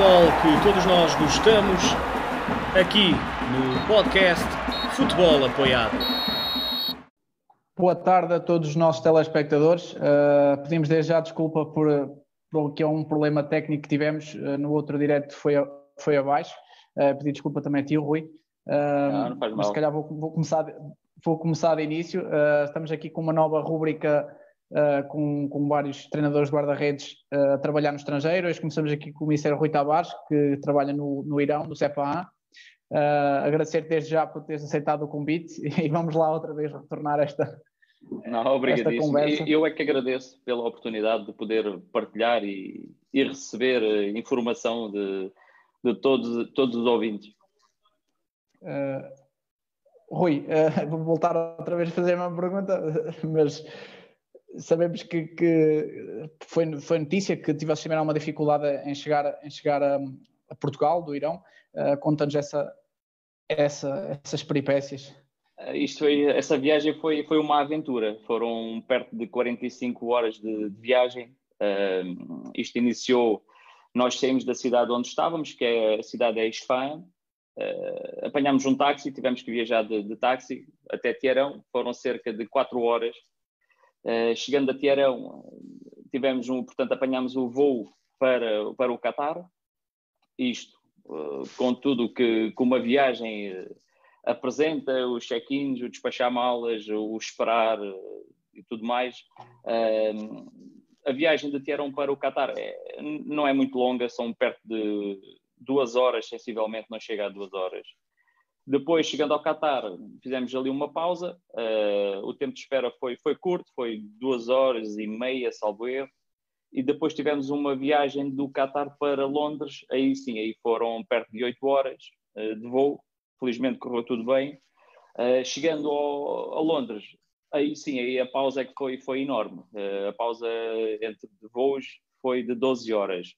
futebol que todos nós gostamos, aqui no podcast Futebol Apoiado. Boa tarde a todos os nossos telespectadores. Uh, pedimos desde já desculpa por, por que é um problema técnico que tivemos uh, no outro direto foi, foi abaixo. Uh, pedi desculpa também a ti, Rui. Uh, não, não faz mal. Mas se calhar vou, vou, começar, vou começar de início. Uh, estamos aqui com uma nova rúbrica uh, com, com, vários treinadores de guarda-redes uh, a trabalhar no estrangeiro. Hoje começamos aqui com o Ministério Rui Tavares, que trabalha no, no Irão, no CEPA. Uh, agradecer desde já por teres aceitado o convite e vamos lá outra vez retornar esta, Não, obrigadíssimo. Eu é que agradeço pela oportunidade de poder partilhar e, e receber informação de, de todos, todos os ouvintes. Uh, Rui, uh, vou voltar outra vez a fazer uma pergunta, mas sabemos que, que, foi, foi notícia que tivesse tiveram uma dificuldade em chegar, em chegar a, a Portugal, do Irão. Uh, Conta-nos essa, essa, essas peripécias. Uh, isto foi, essa viagem foi, foi uma aventura. Foram perto de 45 horas de, de viagem. Uh, isto iniciou, nós saímos da cidade onde estávamos, que é a cidade de Isfahan. Uh, apanhámos um táxi, tivemos que viajar de, de táxi até Teherão. Foram cerca de 4 horas chegando a Tiarão, tivemos um, portanto, apanhámos o voo para, para o Qatar, isto uh, com tudo que, que uma viagem uh, apresenta, os check-ins, o despachar malas, o esperar e tudo mais. a viagem de Tiarão para o Qatar é, não é muito longa, são perto de duas horas, sensivelmente, não chega a duas horas. Depois, chegando ao Qatar, fizemos ali uma pausa. Uh, o tempo de espera foi, foi curto, foi duas horas e meia, salvo erro. E depois tivemos uma viagem do Qatar para Londres. Aí sim, aí foram perto de oito horas uh, de voo. Felizmente correu tudo bem. Uh, chegando ao, a Londres, aí sim, aí a pausa é que foi, foi enorme. a pausa entre voos foi de 12 horas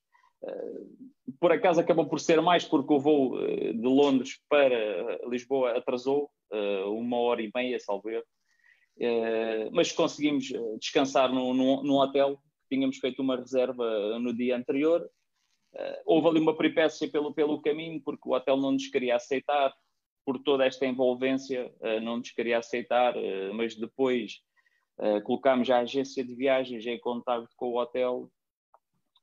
por acaso acabou por ser mais porque o voo eh, de Londres para Lisboa atrasou eh, uma hora e meia, salvo erro. Eh, mas conseguimos descansar num, num, hotel, tínhamos feito uma reserva no dia anterior. houve ali uma peripécia pelo, pelo caminho, porque o hotel não nos queria aceitar, por toda esta envolvência, não nos queria aceitar, mas depois colocámos a agência de viagens em contato com o hotel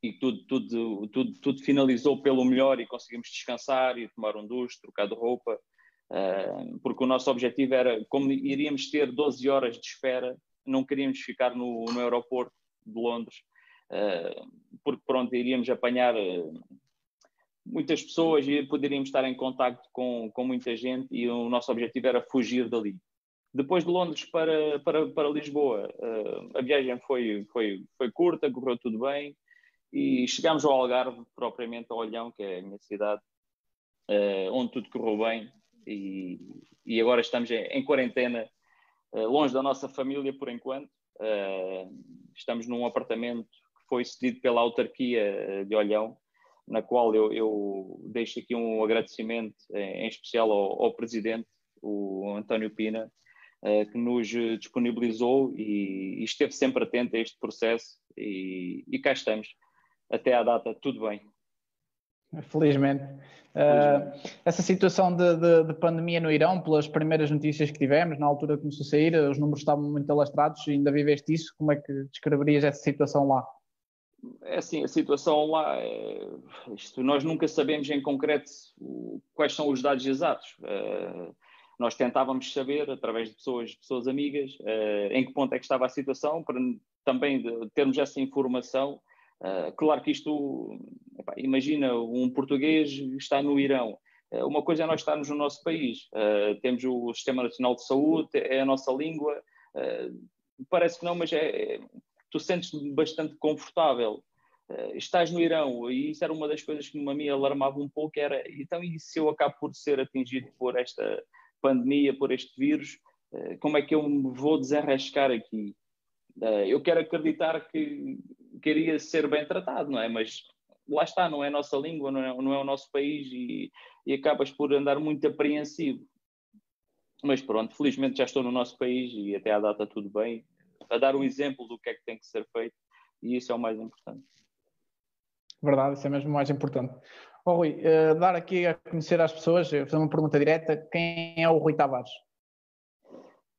e tudo, tudo, tudo, tudo finalizou pelo melhor e conseguimos descansar e tomar um duche, trocar de roupa, uh, porque o nosso objetivo era, como iríamos ter 12 horas de espera, não queríamos ficar no, no aeroporto de Londres, uh, porque pronto, iríamos apanhar uh, muitas pessoas e poderíamos estar em contato com, com muita gente e o nosso objetivo era fugir dali. Depois de Londres para, para, para Lisboa, a viagem foi, foi, foi curta, correu tudo bem, e chegámos ao Algarve, propriamente ao Olhão, que é a minha cidade, uh, onde tudo correu bem. E, e agora estamos em, em quarentena, uh, longe da nossa família por enquanto. Uh, estamos num apartamento que foi cedido pela autarquia de Olhão, na qual eu, eu deixo aqui um agradecimento em, em especial ao, ao, presidente, o António Pina, que nos disponibilizou e, e, esteve sempre atento a este processo. E, e cá estamos até à data tudo bem. Felizmente. Uh, essa situação de, de, de, pandemia no Irão, pelas primeiras notícias que tivemos, na altura que começou a sair, os números estavam muito alastrados, ainda viveste isso, como é que descreverias essa situação lá? É assim, a situação lá, é, isto, nós nunca sabemos em concreto quais são os dados exatos. Uh, nós tentávamos saber, através de pessoas, pessoas amigas, uh, em que ponto é que estava a situação, para também termos essa informação Uh, claro que isto, epá, imagina um português está no Irão. Uh, uma coisa é nós estarmos no nosso país, uh, temos o Sistema Nacional de Saúde, é a nossa língua. parece que não, mas é, é tu sentes-te bastante confortável. estás no Irão, e isso era uma das coisas que me alarmava um pouco, era, então e se eu acabo por ser atingido por esta pandemia, por este vírus, como é que eu me vou desenrascar aqui? eu quero acreditar que queria ser bem tratado, não é? Mas lá está, não é a nossa língua, não é, não é o nosso país e, e acabas por andar muito apreensivo. Mas pronto, felizmente já estou no nosso país e até à data tudo bem, a dar o exemplo do que é que tem que ser feito e isso é o mais importante. Verdade, isso é mesmo o mais importante. Oh, Rui, uh, dar aqui a conhecer às pessoas, fazer uma pergunta direta, quem é o Rui Tavares?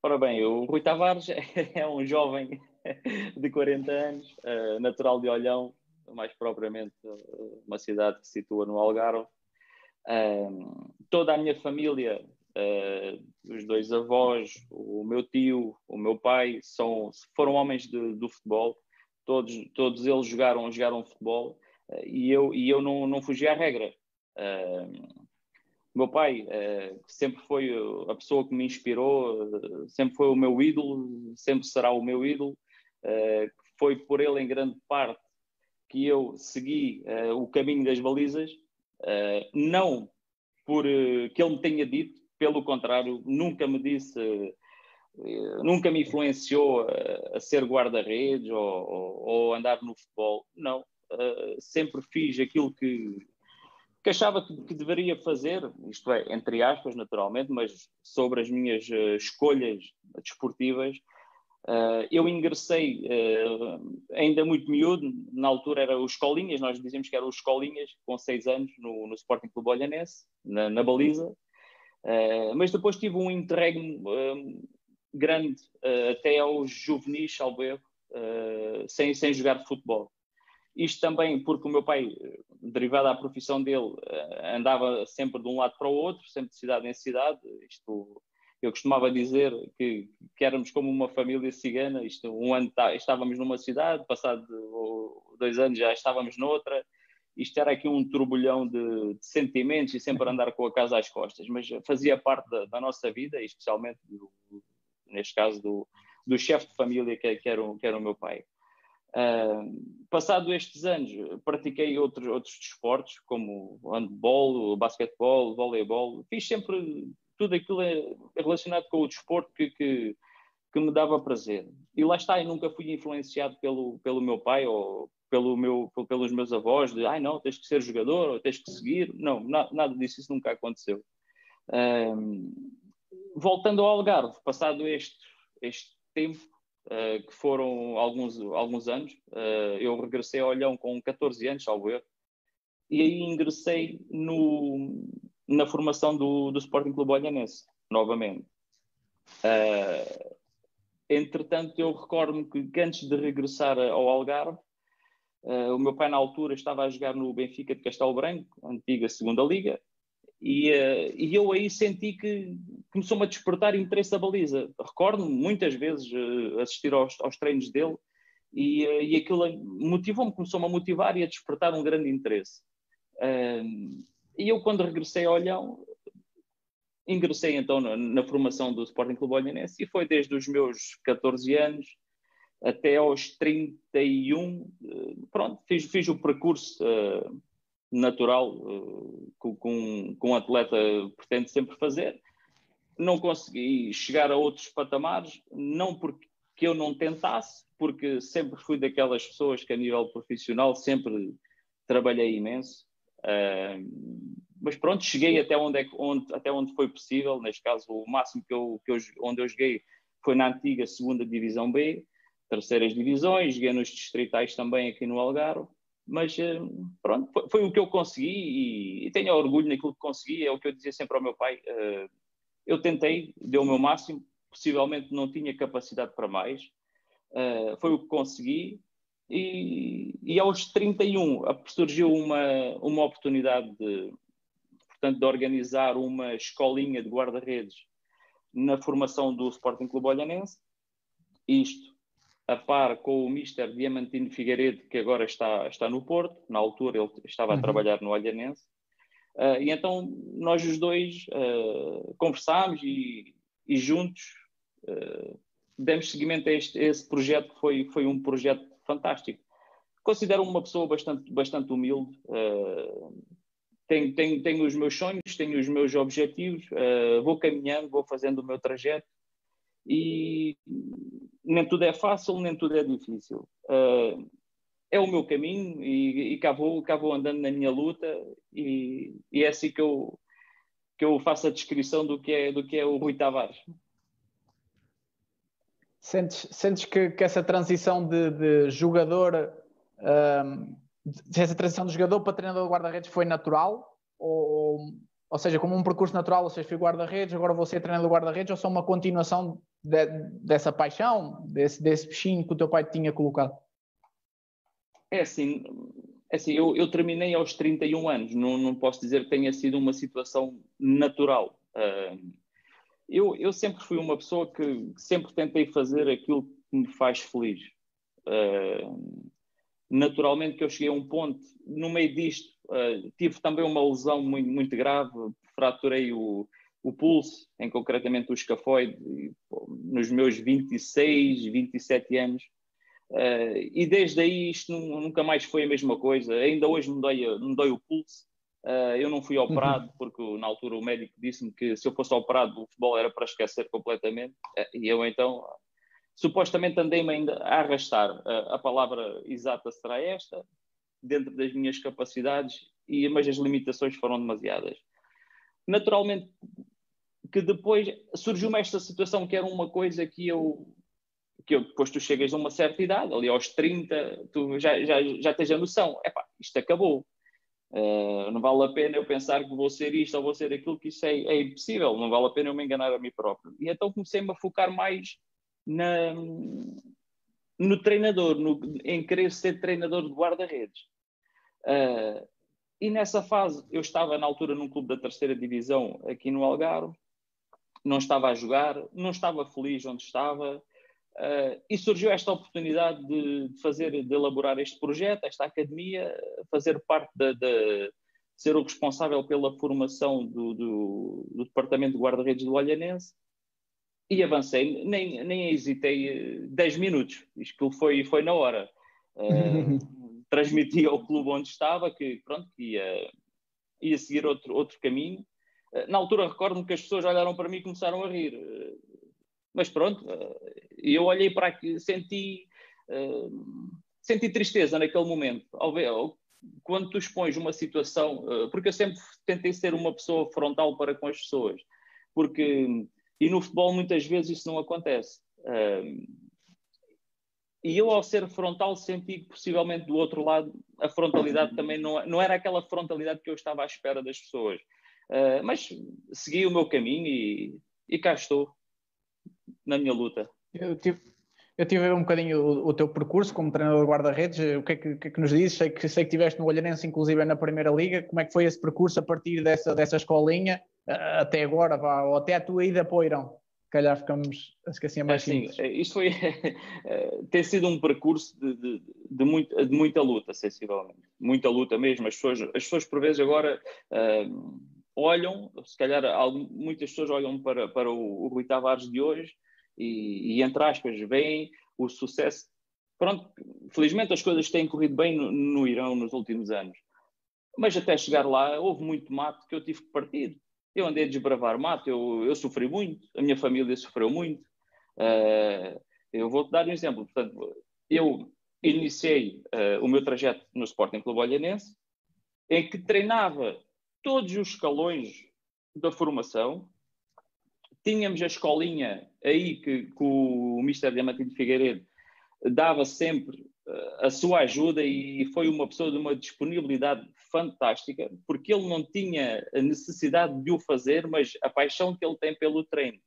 Ora bem, o Rui Tavares é um jovem de 40 anos, uh, natural de Olhão, mais propriamente uh, uma cidade que se situa no Algarve. toda a minha família, os dois avós, o meu tio, o meu pai, são, foram homens de, do futebol. Todos, todos eles jogaram, jogaram futebol e eu, e eu não, não fugi à regra. Uh, meu pai uh, sempre foi a pessoa que me inspirou, uh, sempre foi o meu ídolo, sempre será o meu ídolo. Foi por ele, em grande parte, que eu segui o caminho das balizas, não por que ele me tenha dito, pelo contrário, nunca me disse nunca me influenciou a, ser guarda-redes ou, ou, ou, andar no futebol. Não, uh, sempre fiz aquilo que, que achava que, que, deveria fazer, isto é, entre aspas, naturalmente, mas sobre as minhas uh, escolhas desportivas. Uh, eu ingressei uh, ainda muito miúdo, na altura era os Escolinhas, nós dizíamos que eram os Escolinhas, com seis anos, no, no Sporting Clube Olhanense, na, na baliza, uh, mas depois tive um interregno grande até aos juvenis, salvo erro, sem, sem jogar futebol. Isto também porque o meu pai, derivado da profissão dele, andava sempre de um lado para o outro, sempre de cidade em cidade. Isto, eu costumava dizer que, que éramos como uma família cigana. Isto, um ano tá, estávamos numa cidade, passado dois anos já estávamos noutra. Isto era aqui um turbilhão de, de sentimentos e sempre andar com a casa às costas, mas fazia parte da, da nossa vida, especialmente do, neste caso do, do chefe de família que, que, era o, que era o meu pai. Uh, passado estes anos, pratiquei outros, outros desportos, como handball, basquetebol, voleibol. Fiz sempre tudo aquilo relacionado com o desporto que, que, que, me dava prazer. E lá está, eu nunca fui influenciado pelo, pelo meu pai ou pelo meu, pelos meus avós, de ai não, tens que ser jogador ou tens que seguir. Não, na, nada disso, isso nunca aconteceu. Uh, voltando ao Algarve, passado este, este tempo, uh, que foram alguns, alguns anos. Uh, eu regressei a Olhão com 14 anos, salvo erro, e aí ingressei no, na formação do, do Sporting Clube Olhanense, novamente. Uh, entretanto, eu recordo-me que, que, antes de regressar ao Algarve, o meu pai, na altura, estava a jogar no Benfica de Castelo Branco, antiga segunda Liga, e, uh, e, eu aí senti que começou-me a despertar interesse da baliza. Recordo-me muitas vezes uh, assistir aos, aos, treinos dele e, uh, e aquilo motivou-me, começou-me a motivar e a despertar um grande interesse. E eu, quando regressei ao Olhão, ingressei então na, na, formação do Sporting Clube Olhanense e foi desde os meus 14 anos até aos 31, pronto, fiz, fiz o percurso natural uh, com, com um atleta pretende sempre fazer. Não consegui chegar a outros patamares, não porque eu não tentasse, porque sempre fui daquelas pessoas que a nível profissional sempre trabalhei imenso. Uh, mas pronto, cheguei até onde, é, onde, até onde foi possível. Neste caso, o máximo que eu, que eu, onde eu joguei foi na antiga segunda divisão B, terceiras divisões, joguei nos distritais também aqui no Algarve. Mas pronto, foi, foi, o que eu consegui e, e, tenho orgulho naquilo que consegui. É o que eu dizia sempre ao meu pai. Uh, eu tentei, deu o meu máximo, possivelmente não tinha capacidade para mais. Foi o que consegui. E, e, aos 31 surgiu uma, uma oportunidade de, portanto, de organizar uma escolinha de guarda-redes na formação do Sporting Clube Olhanense. Isto a par com o Mister Diamantino Figueiredo, que agora está, está no Porto, na altura ele estava uhum. a trabalhar no Olhanense. Uh, e então nós os dois uh, conversámos e, e juntos uh, demos seguimento a, este, a esse projeto, que foi, foi um projeto fantástico. Considero uma pessoa bastante, bastante humilde, tenho, tenho, tenho os meus sonhos, tenho os meus objetivos, vou caminhando, vou fazendo o meu trajeto e nem tudo é fácil, nem tudo é difícil. Uh, é o meu caminho e, e cá, vou, cá vou andando na minha luta e, e, é assim que eu, que eu faço a descrição do que é, do que é o Rui Tavares. Sentes, sentes que, que essa transição de, de jogador um, essa transição do jogador para treinador de guarda-redes foi natural ou, ou seja, como um percurso natural, ou seja, fui guarda-redes, agora vou ser treinador de guarda-redes ou só uma continuação de, dessa paixão, desse, desse bichinho que o teu pai tinha colocado? É assim, é assim eu, eu terminei aos 31 anos, não, não posso dizer que tenha sido uma situação natural. Uh, eu, eu sempre fui uma pessoa que sempre tentei fazer aquilo que me faz feliz. Uh, naturalmente que eu cheguei a um ponto, no meio disto, uh, tive também uma lesão muito, muito grave, fraturei o, o pulso, em concretamente o escafoide, nos meus 26, 27 anos. Uh, e desde aí isto nunca mais foi a mesma coisa. Ainda hoje me dói, me dói o pulso. Uh, eu não fui operado uhum. porque na altura o médico disse-me que se eu fosse operado o futebol era para esquecer completamente. Uh, e eu então supostamente andei-me ainda a arrastar. Uh, a palavra exata será esta, dentro das minhas capacidades, e, mas as limitações foram demasiadas. Naturalmente que depois surgiu-me esta situação que era uma coisa que eu que eu, depois tu chegas a uma certa idade, ali aos 30, tu já, já, já tens a noção, epá, isto acabou. Uh, não vale a pena eu pensar que vou ser isto ou vou ser aquilo, que isso é, é impossível, não vale a pena eu me enganar a mim próprio. E então comecei-me a focar mais na, no treinador, no, em querer ser treinador de guarda-redes. Uh, e nessa fase, eu estava na altura num clube da terceira divisão aqui no Algarve, não estava a jogar, não estava feliz onde estava, uh, e surgiu esta oportunidade de, de, fazer, de elaborar este projeto, esta academia, fazer parte de, de ser o responsável pela formação do, do, do departamento de guarda-redes do Olhanense, e avancei, nem, nem hesitei 10 minutos, isto foi, foi na hora. Uh, transmiti ao clube onde estava que, pronto, ia, ia seguir outro, outro caminho. Uh, na altura recordo-me que as pessoas olharam para mim e começaram a rir. Uh, mas pronto, e eu olhei para aqui, senti, senti tristeza naquele momento, ao ver, quando tu expões uma situação, porque eu sempre tentei ser uma pessoa frontal para com as pessoas, porque e no futebol muitas vezes isso não acontece. e eu, ao ser frontal, senti que possivelmente do outro lado a frontalidade também não, não era aquela frontalidade que eu estava à espera das pessoas. Mas segui o meu caminho e, e cá estou, na minha luta. Eu tive, eu tive a ver um bocadinho o, o, teu percurso como treinador de guarda-redes. O que é que, que, é que, nos dizes? Sei que, sei que estiveste no Olhanense, inclusive na Primeira Liga. Como é que foi esse percurso a partir dessa, dessa escolinha até agora, vá, ou até a tua ida para o Irão. Calhar ficamos, assim é mais é, simples. Sim, isto foi, tem sido um percurso de, de, de, muito, de, muita luta, sensivelmente. Muita luta mesmo. As pessoas, as pessoas por vezes agora uh, olham, se calhar muitas pessoas olham para, para o, o Rui Tavares de hoje e, e, entre aspas, veem o sucesso. Pronto, felizmente as coisas têm corrido bem no, no Irão nos últimos anos. Mas até chegar lá houve muito mato que eu tive que partir eu andei a desbravar mato, eu, eu sofri muito, a minha família sofreu muito. Uh, eu vou-te dar um exemplo. Portanto, eu iniciei uh, o meu trajeto no Sporting Clube Olhanense, em que treinava todos os escalões da formação. Tínhamos a escolinha aí que, que o Mister Diamantino Figueiredo dava sempre uh, a sua ajuda e foi uma pessoa de uma disponibilidade fantástica, porque ele não tinha a necessidade de o fazer, mas a paixão que ele tem pelo treino,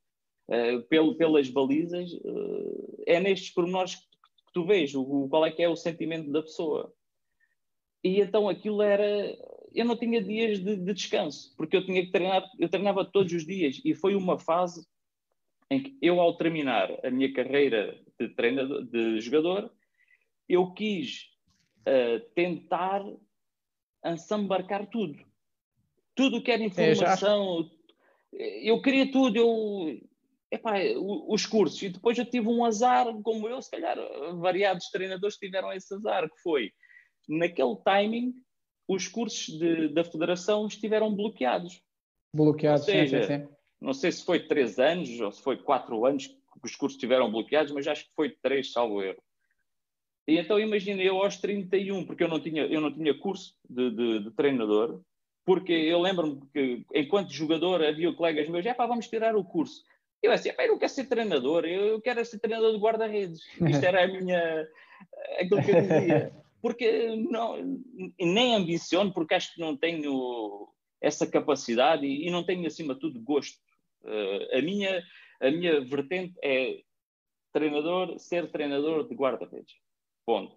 uh, pelo, pelas balizas, uh, é nestes pormenores que, que tu vês o, qual é que é o sentimento da pessoa. E então aquilo era. Eu não tinha dias de, de descanso, porque eu tinha que treinar, eu treinava todos os dias, e foi uma fase em que eu, ao terminar a minha carreira de treinador, de jogador, eu quis uh, tentar ensambarcar tudo. Tudo que era é, informação. É, eu queria tudo, eu. Epá, os cursos. E depois eu tive um azar, como eu, se calhar variados treinadores tiveram esse azar, que foi, naquele timing, os cursos de, da federação estiveram bloqueados. Bloqueados, seja, sim, sim, sim. Não sei se foi três anos ou se foi quatro anos que os cursos estiveram bloqueados, mas acho que foi três, salvo erro. E então imagina eu aos 31, porque eu não tinha, eu não tinha curso de, de, de treinador, porque eu lembro-me que enquanto jogador havia colegas meus, é pá, vamos tirar o curso. Eu assim, eu não quero ser treinador, eu quero ser treinador de guarda-redes. Isto era a minha, aquilo que eu dizia. Porque não, nem ambiciono, porque acho que não tenho essa capacidade e, e não tenho, acima de tudo, gosto. Uh, a, minha, a minha vertente é treinador, ser treinador de guarda-redes. Ponto.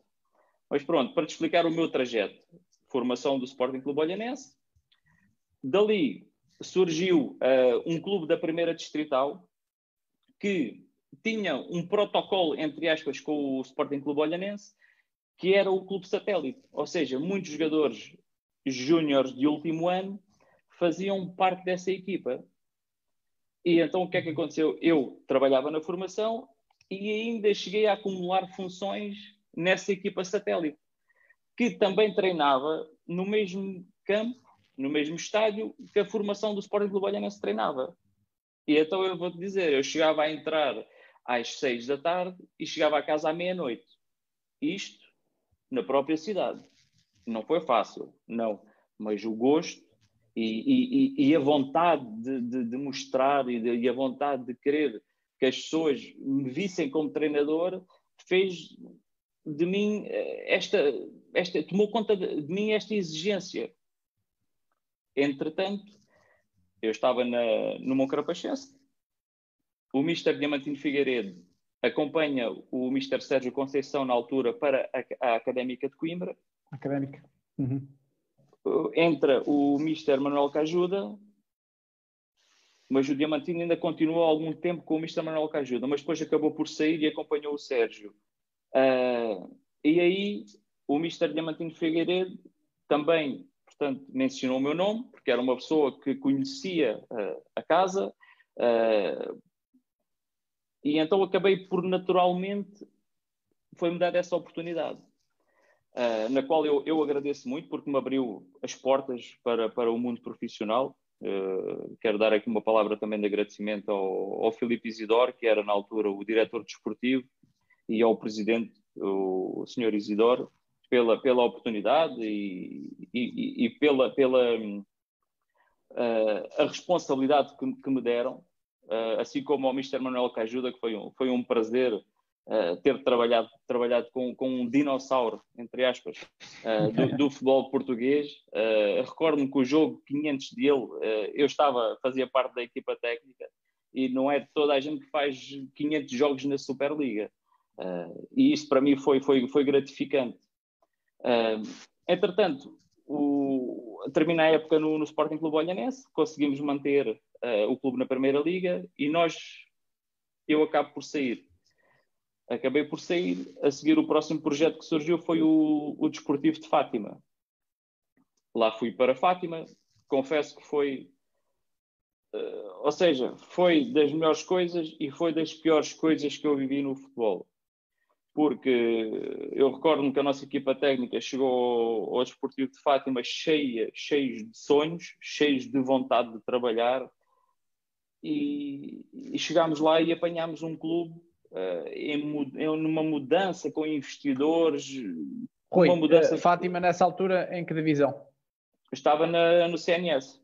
Mas pronto, para te explicar o meu trajeto, formação do Sporting Clube Olhanense, dali surgiu uh, um clube da primeira distrital que tinha um protocolo, entre aspas, com o Sporting Clube Olhanense, que era o clube satélite. Ou seja, muitos jogadores júniores de último ano faziam parte dessa equipa. E então o que é que aconteceu? Eu trabalhava na formação e ainda cheguei a acumular funções nessa equipa satélite, que também treinava no mesmo campo, no mesmo estádio que a formação do Sporting Clube Olhanense treinava. E então eu vou-te dizer, eu chegava a entrar às seis da tarde e chegava a casa à meia-noite. Isto na própria cidade. Não foi fácil, não. Mas o gosto e, e, e a vontade de, de, de mostrar e, de, e, a vontade de querer que as pessoas me vissem como treinador fez de mim eh, esta, esta tomou conta de, mim esta exigência. Entretanto, eu estava na, no Moncarapachense, o Mister Diamantino Figueiredo acompanha o Mister Sérgio Conceição na altura para a, a Académica de Coimbra. Académica. Uhum entra o Mister Manuel Cajuda, mas o Diamantino ainda continuou algum tempo com o Mister Manuel Cajuda, mas depois acabou por sair e acompanhou o Sérgio. Uh, e aí o Mister Diamantino Figueiredo também, portanto, mencionou o meu nome, porque era uma pessoa que conhecia uh, a casa, uh, e então acabei por naturalmente foi-me dada essa oportunidade uh, na qual eu, eu agradeço muito porque me abriu as portas para, para o mundo profissional. Uh, quero dar aqui uma palavra também de agradecimento ao, ao Filipe Isidoro, que era na altura o diretor desportivo, e ao presidente, o, o senhor Isidoro, pela, pela oportunidade e, e, e pela, pela uh, a responsabilidade que, que me deram, uh, assim como ao Mr. Manuel Cajuda, que foi um, foi um prazer uh, ter trabalhado, trabalhado com, com um dinossauro, entre aspas, uh, do, do, futebol português. Recordo-me que o jogo 500 dele, eu estava, fazia parte da equipa técnica e não é toda a gente que faz 500 jogos na Superliga. e isso para mim foi, foi, foi gratificante. entretanto, o, termina a época no, no Sporting Clube Olhanense, conseguimos manter uh, o clube na Primeira Liga e nós, eu acabo por sair acabei por sair. A seguir, o próximo projeto que surgiu foi o, o Desportivo de Fátima. Lá fui para Fátima, confesso que foi. Uh, ou seja, foi das melhores coisas e foi das piores coisas que eu vivi no futebol. Porque eu recordo-me que a nossa equipa técnica chegou ao, Desportivo de Fátima cheia, cheios de sonhos, cheios de vontade de trabalhar. E, e chegámos lá e apanhámos um clube uh, em, em uma mudança com investidores. Rui, uma mudança... Uh, Fátima, nessa altura, em que divisão? Estava na, no CNS.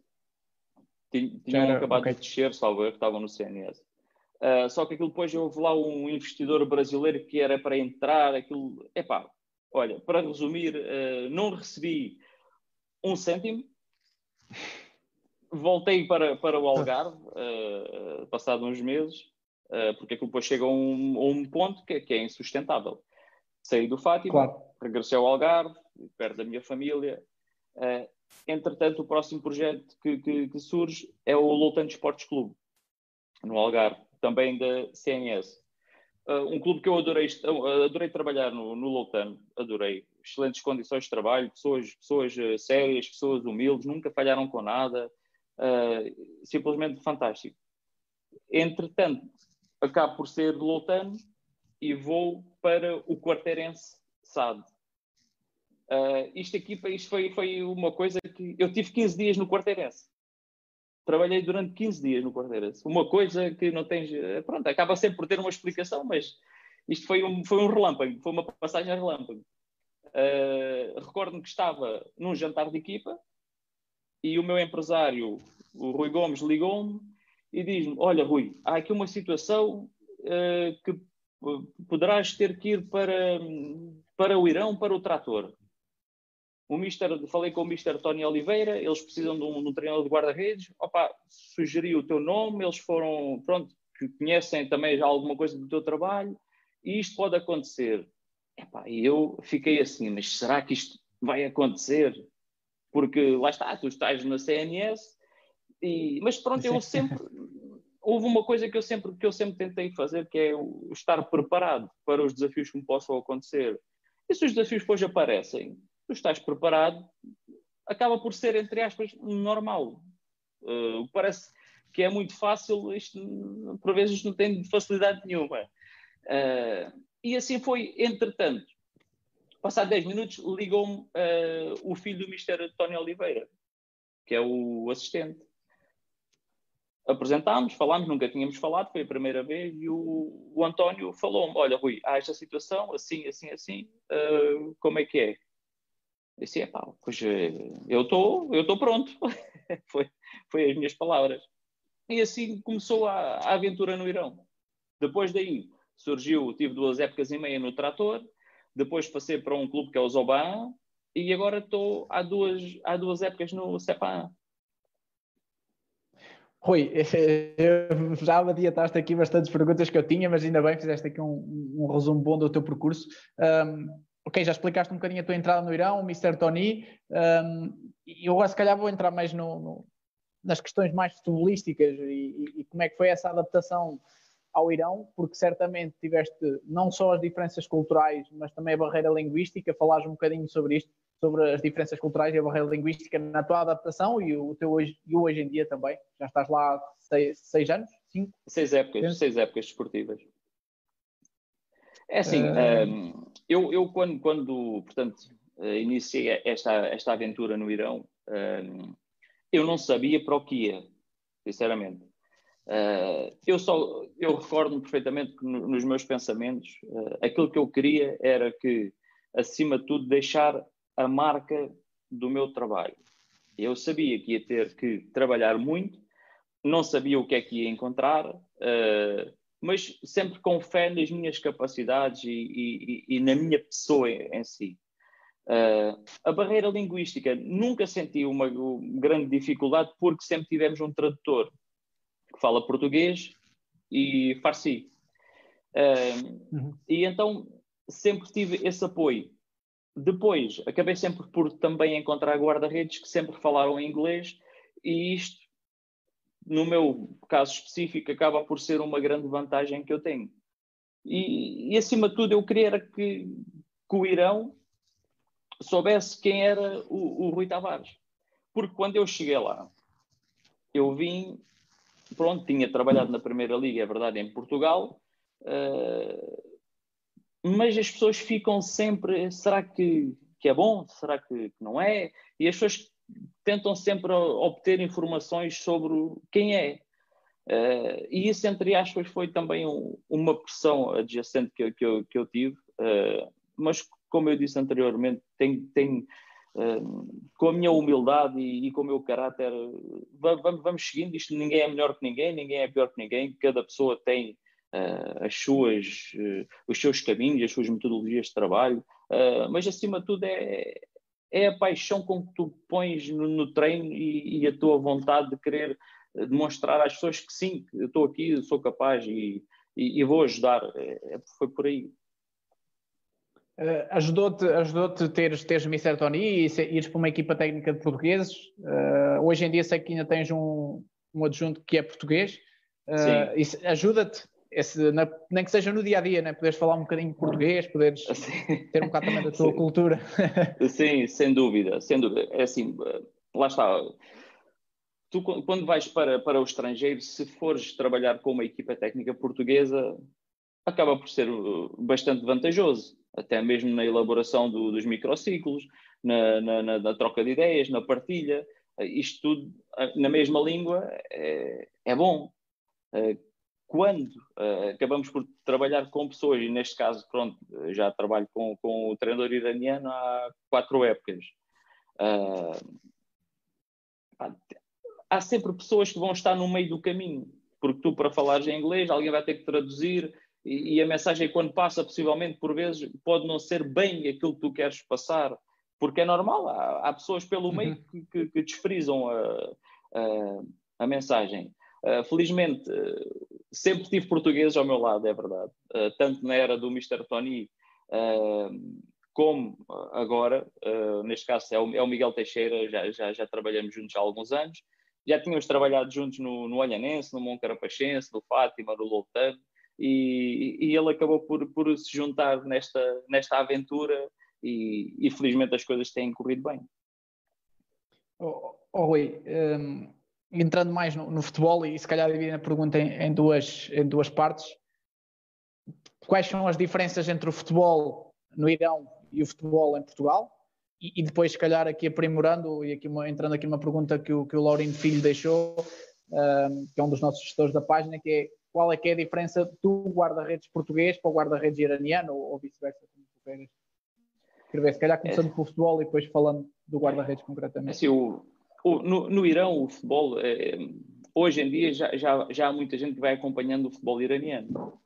Tinham era, acabado okay. de descer, salvo que estavam no CNS. Uh, só que aquilo depois houve lá um investidor brasileiro que era para entrar, aquilo. Epá, olha, para resumir, uh, não recebi um cêntimo. Voltei para, para o Algarve, uh, passado uns meses, uh, porque aquilo depois chega a um, a um ponto que, que, é insustentável. Saí do Fátima, claro. regressei ao Algarve, perto da minha família. Uh, entretanto, o próximo projeto que, que, que surge é o Loutano Esportes Clube, no Algarve, também da CNS. Uh, um clube que eu adorei, adorei trabalhar no, no Loutano, adorei. Excelentes condições de trabalho, pessoas, pessoas sérias, pessoas humildes, nunca falharam com nada, uh, simplesmente fantástico. Entretanto, acabo por ser loutano e vou para o Quarteirense SAD. Uh, isto aqui isto foi, foi uma coisa que eu tive 15 dias no Quarteirense. Trabalhei durante 15 dias no Quarteirense. Uma coisa que não tens. Pronto, acaba sempre por ter uma explicação, mas isto foi um, foi um relâmpago, foi uma passagem relâmpago. Uh, Recordo-me que estava num jantar de equipa e o meu empresário, o Rui Gomes, ligou-me e diz-me: Olha, Rui, há aqui uma situação uh, que poderás ter que ir para, para o Irão, para o trator. O Mister, falei com o Mister Tony Oliveira, eles precisam de um, de um treinador de guarda-redes. Opa, sugeri o teu nome, eles foram, pronto, conhecem também já alguma coisa do teu trabalho, e isto pode acontecer. E eu fiquei assim, mas será que isto vai acontecer? Porque lá está, tu estás na CNS, e, mas pronto, eu sempre. Houve uma coisa que eu, sempre, que eu sempre tentei fazer, que é o estar preparado para os desafios que me possam acontecer. E se os desafios depois aparecem, tu estás preparado, acaba por ser, entre aspas, normal. Uh, parece que é muito fácil, isto, por vezes não tem facilidade nenhuma. Uh, e assim foi, entretanto. Passado 10 minutos, ligou-me uh, o filho do Mister Tony Oliveira, que é o assistente. Apresentámos, falámos, nunca tínhamos falado, foi a primeira vez, e o, o António falou-me: Olha, Rui, há esta situação, assim, assim, assim, uh, como é que é? Eu disse: pá, pois eh, eu estou pronto. foi, foi as minhas palavras. E assim começou a, a aventura no Irão. Depois daí surgiu, tive duas épocas e meia no Trator, depois passei para um clube que é o Zoban, e agora estou há duas, há duas épocas no Sepan. Rui, já adiantaste aqui bastantes perguntas que eu tinha, mas ainda bem fizeste aqui um, um resumo bom do teu percurso. Um, ok, já explicaste um bocadinho a tua entrada no Irão, o Mr. Tony, um, eu agora se calhar vou entrar mais no, no, nas questões mais futebolísticas e, e, e, como é que foi essa adaptação ao Irão, porque certamente tiveste não só as diferenças culturais, mas também a barreira linguística, falares um bocadinho sobre isto, sobre as diferenças culturais e a barreira linguística na tua adaptação e o teu hoje, e hoje em dia também. Já estás lá há seis, seis anos? Cinco? Seis épocas, seis épocas desportivas. É assim, uh... um, eu, eu quando, quando, portanto, eh, iniciei esta, esta aventura no Irão, um, eu não sabia para o que ia, sinceramente. Uh, eu só, eu recordo-me perfeitamente que no, nos meus pensamentos, uh, aquilo que eu queria era que, acima de tudo, deixar a marca do meu trabalho. Eu sabia que ia ter que trabalhar muito, não sabia o que é que ia encontrar, uh, mas sempre com fé nas minhas capacidades e, e, e na minha pessoa em si. Uh, a barreira linguística nunca senti uma, uma grande dificuldade porque sempre tivemos um tradutor que fala português e farsi. Uh, uhum. E então sempre tive esse apoio. Depois, acabei sempre por também encontrar guarda-redes que sempre falaram inglês e isto, no meu caso específico, acaba por ser uma grande vantagem que eu tenho. E, e acima de tudo, eu queria que, que o Irão soubesse quem era o, o Rui Tavares. Porque quando eu cheguei lá, eu vim pronto, tinha trabalhado na Primeira Liga, é verdade, em Portugal, uh, mas as pessoas ficam sempre, será que, que é bom? Será que, que não é? E as pessoas tentam sempre obter informações sobre quem é. Uh, e isso, entre aspas, foi também um, uma pressão adjacente que, que, eu, que eu tive, uh, mas como eu disse anteriormente, tem, com a minha humildade e, e, com o meu caráter, vamos, vamos seguindo. Isto ninguém é melhor que ninguém, ninguém é pior que ninguém, cada pessoa tem uh, as suas, uh, os seus caminhos, as suas metodologias de trabalho, uh, mas acima de tudo é, é a paixão com que tu pões no, no treino e, e, a tua vontade de querer demonstrar às pessoas que sim, eu estou aqui, sou capaz e, e, e vou ajudar. É, foi por aí. Uh, ajudou-te ajudou teres, teres Mr. Tony e ires para uma equipa técnica de portugueses. Uh, hoje em dia sei que ainda tens um, um adjunto que é português. Uh, isso ajuda-te, nem que seja no dia a dia, né? poderes falar um bocadinho português, poderes Sim. ter um bocado também da tua Sim. cultura. Sim, sem dúvida, sem dúvida. É assim, lá está. Tu, quando vais para, para o estrangeiro, se fores trabalhar com uma equipa técnica portuguesa, acaba por ser bastante vantajoso até mesmo na elaboração do, dos microciclos, na, na, na, na, troca de ideias, na partilha. Isto tudo na mesma língua é, é bom. Eh, quando uh, acabamos por trabalhar com pessoas, e neste caso, pronto, já trabalho com, com o treinador iraniano há quatro épocas, há sempre pessoas que vão estar no meio do caminho, porque tu, para falares em inglês, alguém vai ter que traduzir, e, e, a mensagem, quando passa, possivelmente, por vezes, pode não ser bem aquilo que tu queres passar, porque é normal, há, há pessoas pelo uhum. meio que, que, que desprezam a, a, a mensagem. Uh, felizmente, uh, sempre tive portugueses ao meu lado, é verdade. Uh, tanto na era do Mr. Tony, como agora, neste caso é o, é o, Miguel Teixeira, já, já, já trabalhamos juntos há alguns anos. Já tínhamos trabalhado juntos no, no Olhanense, no Moncarapachense, no Fátima, no Loutano, e, e, ele acabou por, por se juntar nesta, nesta aventura e, e felizmente as coisas têm corrido bem. Oh, oh Rui, um, entrando mais no, no, futebol e se calhar dividindo a pergunta em, em, duas, em duas partes, quais são as diferenças entre o futebol no Irão e o futebol em Portugal? E, e depois, se calhar, aqui aprimorando e aqui uma, entrando aqui numa pergunta que o, que o Laurindo Filho deixou, um, que é um dos nossos gestores da página, que é qual é que é a diferença do guarda-redes português para o guarda-redes iraniano ou, ou vice-versa, como tu escrever. Se calhar começando é. pelo futebol e depois falando do guarda-redes concretamente. Assim, o, o, no, no, Irão, o futebol, é, hoje em dia já, já, já há muita gente que vai acompanhando o futebol iraniano.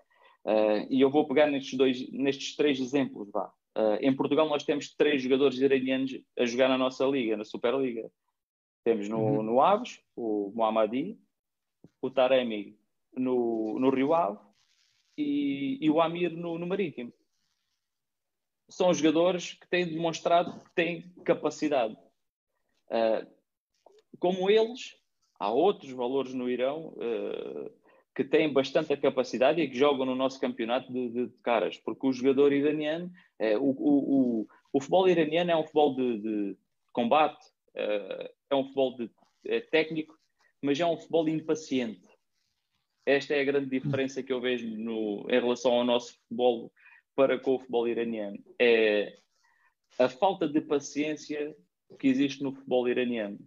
Uh, e eu vou pegar nestes, dois, nestes três exemplos. Vá. Uh, em Portugal nós temos três jogadores iranianos a jogar na nossa liga, na Superliga. Temos no, uhum. no Aves, o Mohammadi, o Taremi no, no Rio Ave e, e o Amir no, no Marítimo. São jogadores que têm demonstrado que têm capacidade. Uh, como eles, há outros valores no Irão uh, que têm bastante capacidade e que jogam no nosso campeonato de, de, de caras, porque o jogador iraniano, uh, o, o, o, o, futebol iraniano é um futebol de, de combate, é um futebol é técnico, mas é um futebol impaciente. Esta é a grande diferença que eu vejo no, em relação ao nosso futebol para com o futebol iraniano. É a falta de paciência que existe no futebol iraniano.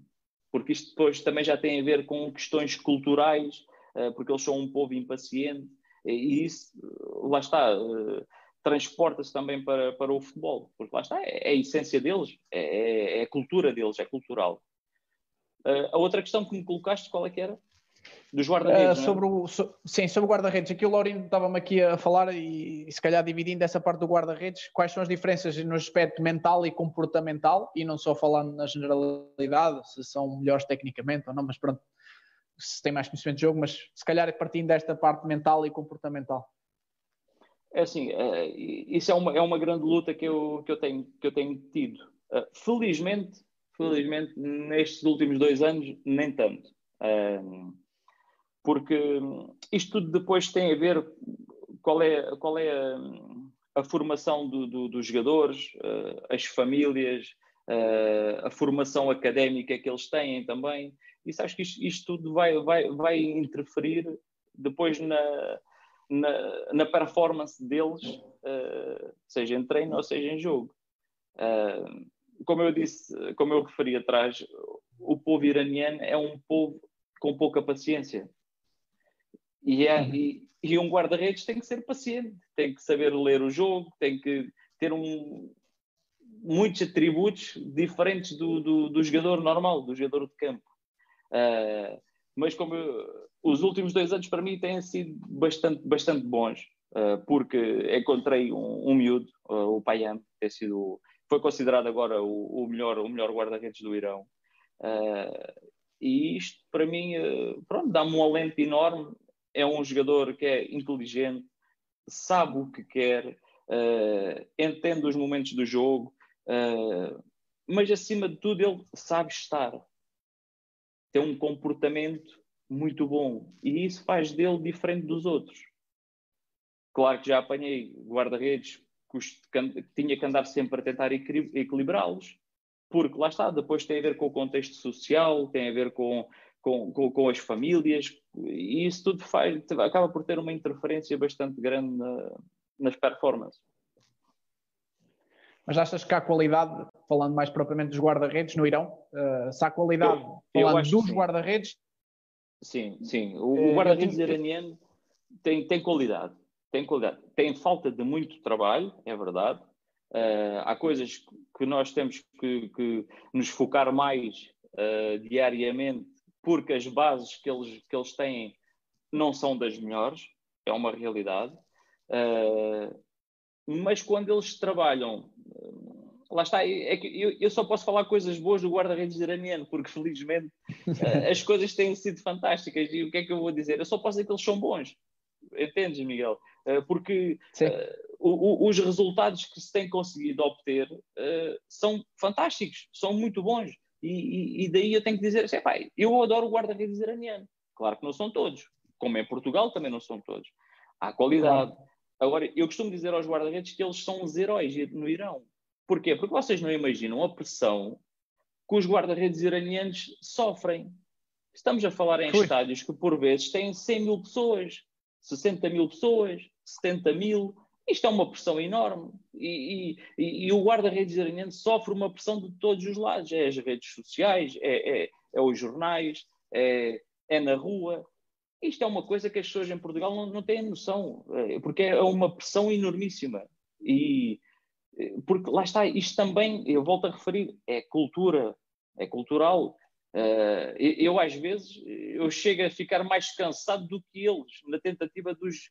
Porque isto depois também já tem a ver com questões culturais, eh, porque eles são um povo impaciente, e isso, lá está, eh, transporta-se também para, para o futebol, porque lá está, é, é a essência deles, é, é, é, a cultura deles, é cultural. Eh, a outra questão que me colocaste, qual é que era? Dos guarda-redes. Uh, sobre o, so, sim, sobre o guarda-redes. Aqui o Laurindo estava-me aqui a falar e, e, se calhar dividindo essa parte do guarda-redes, quais são as diferenças no aspecto mental e comportamental, e não só falando na generalidade, se são melhores tecnicamente ou não, mas pronto, se tem mais conhecimento de jogo, mas se calhar partindo desta parte mental e comportamental. É assim, uh, isso é uma, é uma grande luta que eu, que eu, tenho, que eu tenho tido. Uh, felizmente, felizmente, nestes últimos dois anos, nem tanto. Uh, porque isto tudo depois tem a ver qual é, qual é a, a formação do, do, dos jogadores, uh, as famílias, uh, a formação académica que eles têm também. Isso acho que isto, isto tudo vai, vai, vai interferir depois na, na, na performance deles, uh, seja em treino ou seja em jogo. como eu disse, como eu referi atrás, o povo iraniano é um povo com pouca paciência e, é, uhum. e, e um guarda-redes tem que ser paciente, tem que saber ler o jogo, tem que ter um, muitos atributos diferentes do, do, do, jogador normal, do jogador de campo. Uh, mas como eu, os últimos dois anos para mim têm sido bastante, bastante bons, uh, porque encontrei um, um miúdo, uh, o Payam, que é sido, foi considerado agora o, o melhor, o melhor guarda-redes do Irão. e isto para mim, pronto, dá-me um alento enorme é um jogador que é inteligente, sabe o que quer, uh, entende os momentos do jogo, uh, mas acima de tudo ele sabe estar. Tem um comportamento muito bom e isso faz dele diferente dos outros. Claro que já apanhei guarda-redes que tinha que andar sempre a tentar equilibrá-los, porque lá está, depois tem a ver com o contexto social, tem a ver com com, com, com, as famílias, e isso tudo faz, acaba por ter uma interferência bastante grande na, nas performances. Mas achas que há qualidade, falando mais propriamente dos guarda-redes no Irão, uh, se há qualidade, eu, falando eu dos guarda-redes? Sim, sim. O, eh, guarda-redes iraniano tem, tem qualidade. Tem qualidade. Tem falta de muito trabalho, é verdade. Uh, há coisas que nós temos que, que nos focar mais uh, diariamente porque as bases que eles, que eles têm não são das melhores, é uma realidade. Uh, mas quando eles trabalham, lá está, é que eu, eu só posso falar coisas boas do guarda-redes iraniano, porque felizmente as coisas têm sido fantásticas. E o que é que eu vou dizer? Eu só posso dizer que eles são bons. Entendes, Miguel? Porque uh, os resultados que se tem conseguido obter uh, são fantásticos, são muito bons. E, e, e daí eu tenho que dizer assim, pai, eu adoro o guarda-redes iraniano. Claro que não são todos, como em Portugal também não são todos. Há qualidade. Agora, eu costumo dizer aos guarda-redes que eles são os heróis no Irão. Porquê? Porque vocês não imaginam a pressão que os guarda-redes iranianos sofrem. Estamos a falar em Ui. estádios que, por vezes, têm 100 mil pessoas, 60 mil pessoas, 70 mil. Isto é uma pressão enorme. E, e, e o guarda-redes iraniano sofre uma pressão de todos os lados. É as redes sociais, é, é, é os jornais, é, é na rua. Isto é uma coisa que as pessoas em Portugal não, não têm noção, eh, porque é uma pressão enormíssima. E eh, porque lá está, isto também, eu volto a referir, é cultura, é cultural. Uh, eu, às vezes, eu chego a ficar mais cansado do que eles, na tentativa de os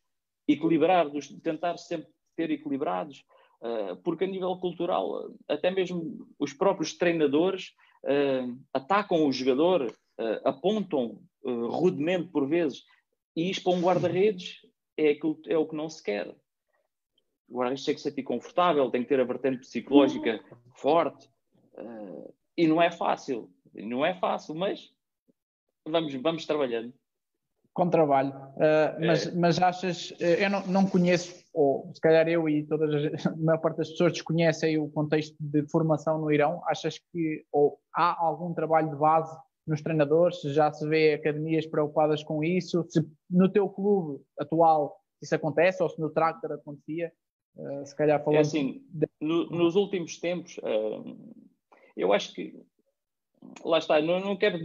equilibrar, de os tentar sempre ter equilibrados, uh, porque a nível cultural, até mesmo os próprios treinadores uh, atacam o jogador, apontam rudemente por vezes, e isto para um guarda-redes é, é o que não se quer. O guarda-redes tem que se sentir confortável, tem que ter a vertente psicológica forte, e não é fácil, não é fácil, mas vamos, vamos trabalhando. Com trabalho, uh, mas, é. mas achas, eu não, não conheço, ou se calhar eu e todas as, a maior parte das pessoas desconhecem o contexto de formação no Irão, achas que ou há algum trabalho de base nos treinadores, já se vê academias preocupadas com isso, se no teu clube atual isso acontece, ou se no Tractor acontecia, uh, se calhar falando... É assim, no, nos últimos tempos, uh, eu acho que, lá está, não, não quero,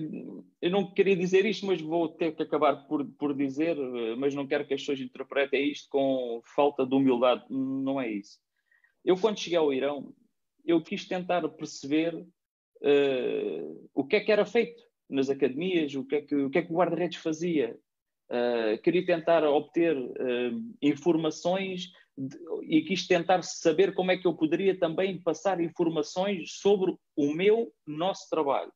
eu não queria dizer isto, mas vou ter que acabar por, por dizer, uh, mas não quero que as pessoas interpretem isto com falta de humildade, não é isso. Eu quando cheguei ao Irão, eu quis tentar perceber o que é que era feito nas academias, o que é que o, que é que o guarda-redes fazia. Uh, queria tentar obter uh, informações e quis tentar saber como é que eu poderia também passar informações sobre o meu, nosso trabalho.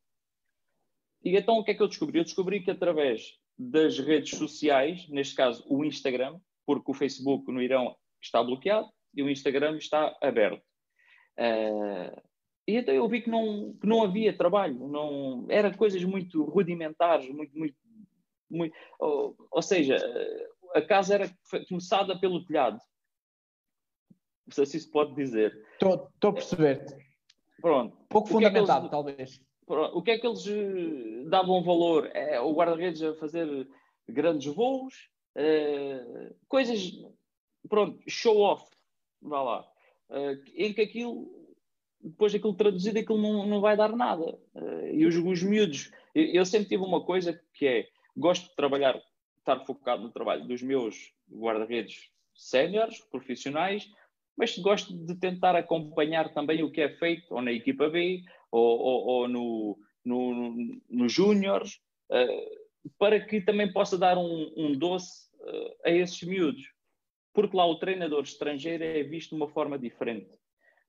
E então o que é que eu descobri? Eu descobri que através das redes sociais, neste caso o Instagram, porque o Facebook no Irão está bloqueado e o Instagram está aberto. Uh, e então eu vi que não, que não havia trabalho, não, eram coisas muito rudimentares, muito, muito, muito ou, ou seja, a casa era começada pelo telhado. Não sei se isso pode dizer. Estou a perceber. Pronto. Pouco fundamentado, é talvez. O que é que eles eh, davam valor? É o guarda-redes a fazer grandes voos, uh, coisas, pronto, show off, vá lá. Uh, em que aquilo depois aquilo traduzido, aquilo não, não vai dar nada. Uh, e os, os miúdos, eu, eu, sempre tive uma coisa que é, gosto de trabalhar, estar focado no trabalho dos meus guarda-redes séniores, profissionais, mas gosto de tentar acompanhar também o que é feito ou na equipa B ou, ou, ou no, no, no, júniores, uh, para que também possa dar um, um doce uh, a esses miúdos. Porque lá o treinador estrangeiro é visto de uma forma diferente.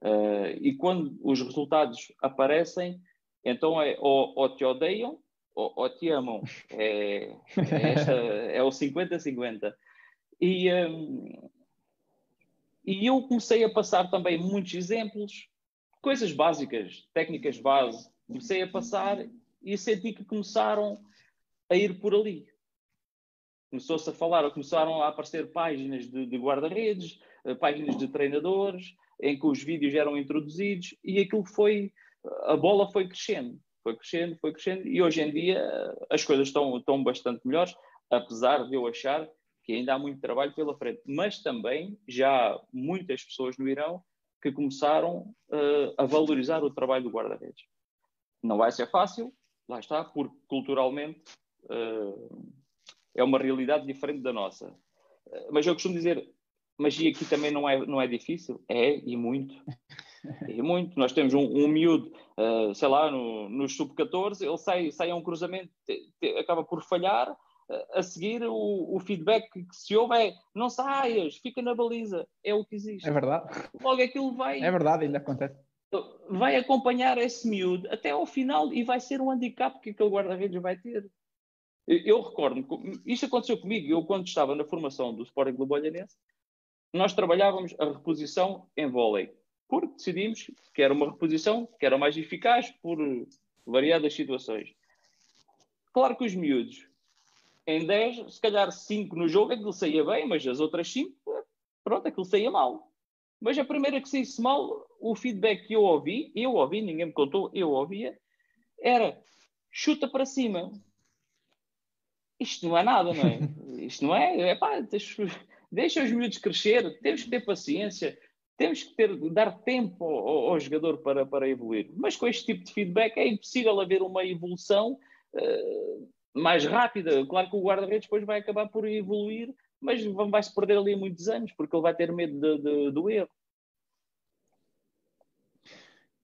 Uh, e quando os resultados aparecem, então é ou, ou te odeiam ou, ou, te amam. É, é, esta, é o 50-50. E, um, e eu comecei a passar também muitos exemplos, coisas básicas, técnicas base. Comecei a passar e senti que começaram a ir por ali. Começou-se a falar, começaram a aparecer páginas de, de guarda-redes, eh, páginas de treinadores, em que os vídeos eram introduzidos e aquilo foi, a bola foi crescendo, foi crescendo, foi crescendo e hoje em dia as coisas estão, estão bastante melhores, apesar de eu achar que ainda há muito trabalho pela frente, mas também já há muitas pessoas no Irão que começaram uh, a valorizar o trabalho do guarda-redes. Não vai ser fácil, lá está, porque culturalmente uh, é uma realidade diferente da nossa. Uh, mas eu costumo dizer, mas e aqui também não é, não é difícil? É, e muito. E muito. Nós temos um, um miúdo, sei lá, no, no sub-14, ele sai, sai a um cruzamento, te, te, acaba por falhar, a seguir o, o, feedback que se ouve é não saias, fica na baliza. É o que existe. É verdade. Logo aquilo vai. É verdade, ainda acontece. Vai acompanhar esse miúdo até ao final e vai ser um handicap que aquele guarda-redes vai ter. Eu recordo, isto aconteceu comigo, eu quando estava na formação do Sporting Clube Olhanense, nós trabalhávamos a reposição em vôlei, porque decidimos que era uma reposição que era mais eficaz por variadas situações. Claro que os miúdos, em 10, se calhar 5 no jogo, aquilo saía bem, mas as outras 5, pronto, aquilo saía mal. Mas a primeira que saísse mal, o feedback que eu ouvi, eu ouvi, ninguém me contou, eu ouvia, era chuta para cima. Isto não é nada, não é? Isto não é, é pá, deixa, deixa os miúdos crescer, temos que ter paciência, temos que ter, dar tempo ao, ao, jogador para, para evoluir. Mas com este tipo de feedback é impossível haver uma evolução uh, mais rápida. Claro que o guarda-redes depois vai acabar por evoluir, mas vai-se perder ali muitos anos, porque ele vai ter medo de, de, do erro.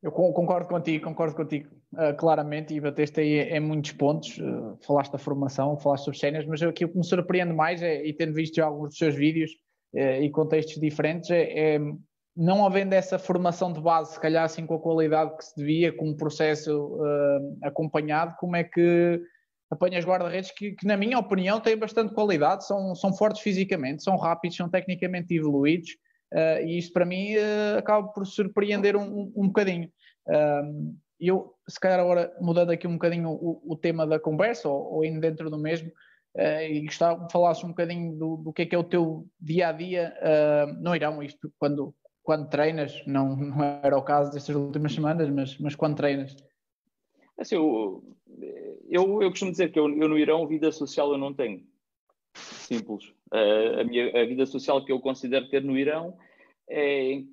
Eu concordo contigo, concordo contigo uh, claramente e bateste aí em muitos pontos. Uh, falaste da formação, falaste sobre cenas, mas aqui o que me surpreende mais, é, e tendo visto alguns dos seus vídeos uh, e contextos diferentes, é, é não havendo essa formação de base, se calhar assim com a qualidade que se devia, com um processo acompanhado, como é que apanhas guarda-redes que, que, na minha opinião, têm bastante qualidade, são, são fortes fisicamente, são rápidos, são tecnicamente evoluídos, uh, e isso para mim uh, acaba por surpreender um, um bocadinho. eu, se calhar agora, mudando aqui um bocadinho o, o tema da conversa, ou, ou indo dentro do mesmo, e gostava que falasses um bocadinho do, do que é que é o teu dia-a-dia -dia, no Irão, isto quando quando treinas, não, não era o caso destas últimas semanas, mas, mas quando treinas? Assim, eu, eu, eu costumo dizer que eu, eu no Irão vida social eu não tenho. Simples. A, minha, a vida social que eu considero ter no Irão é,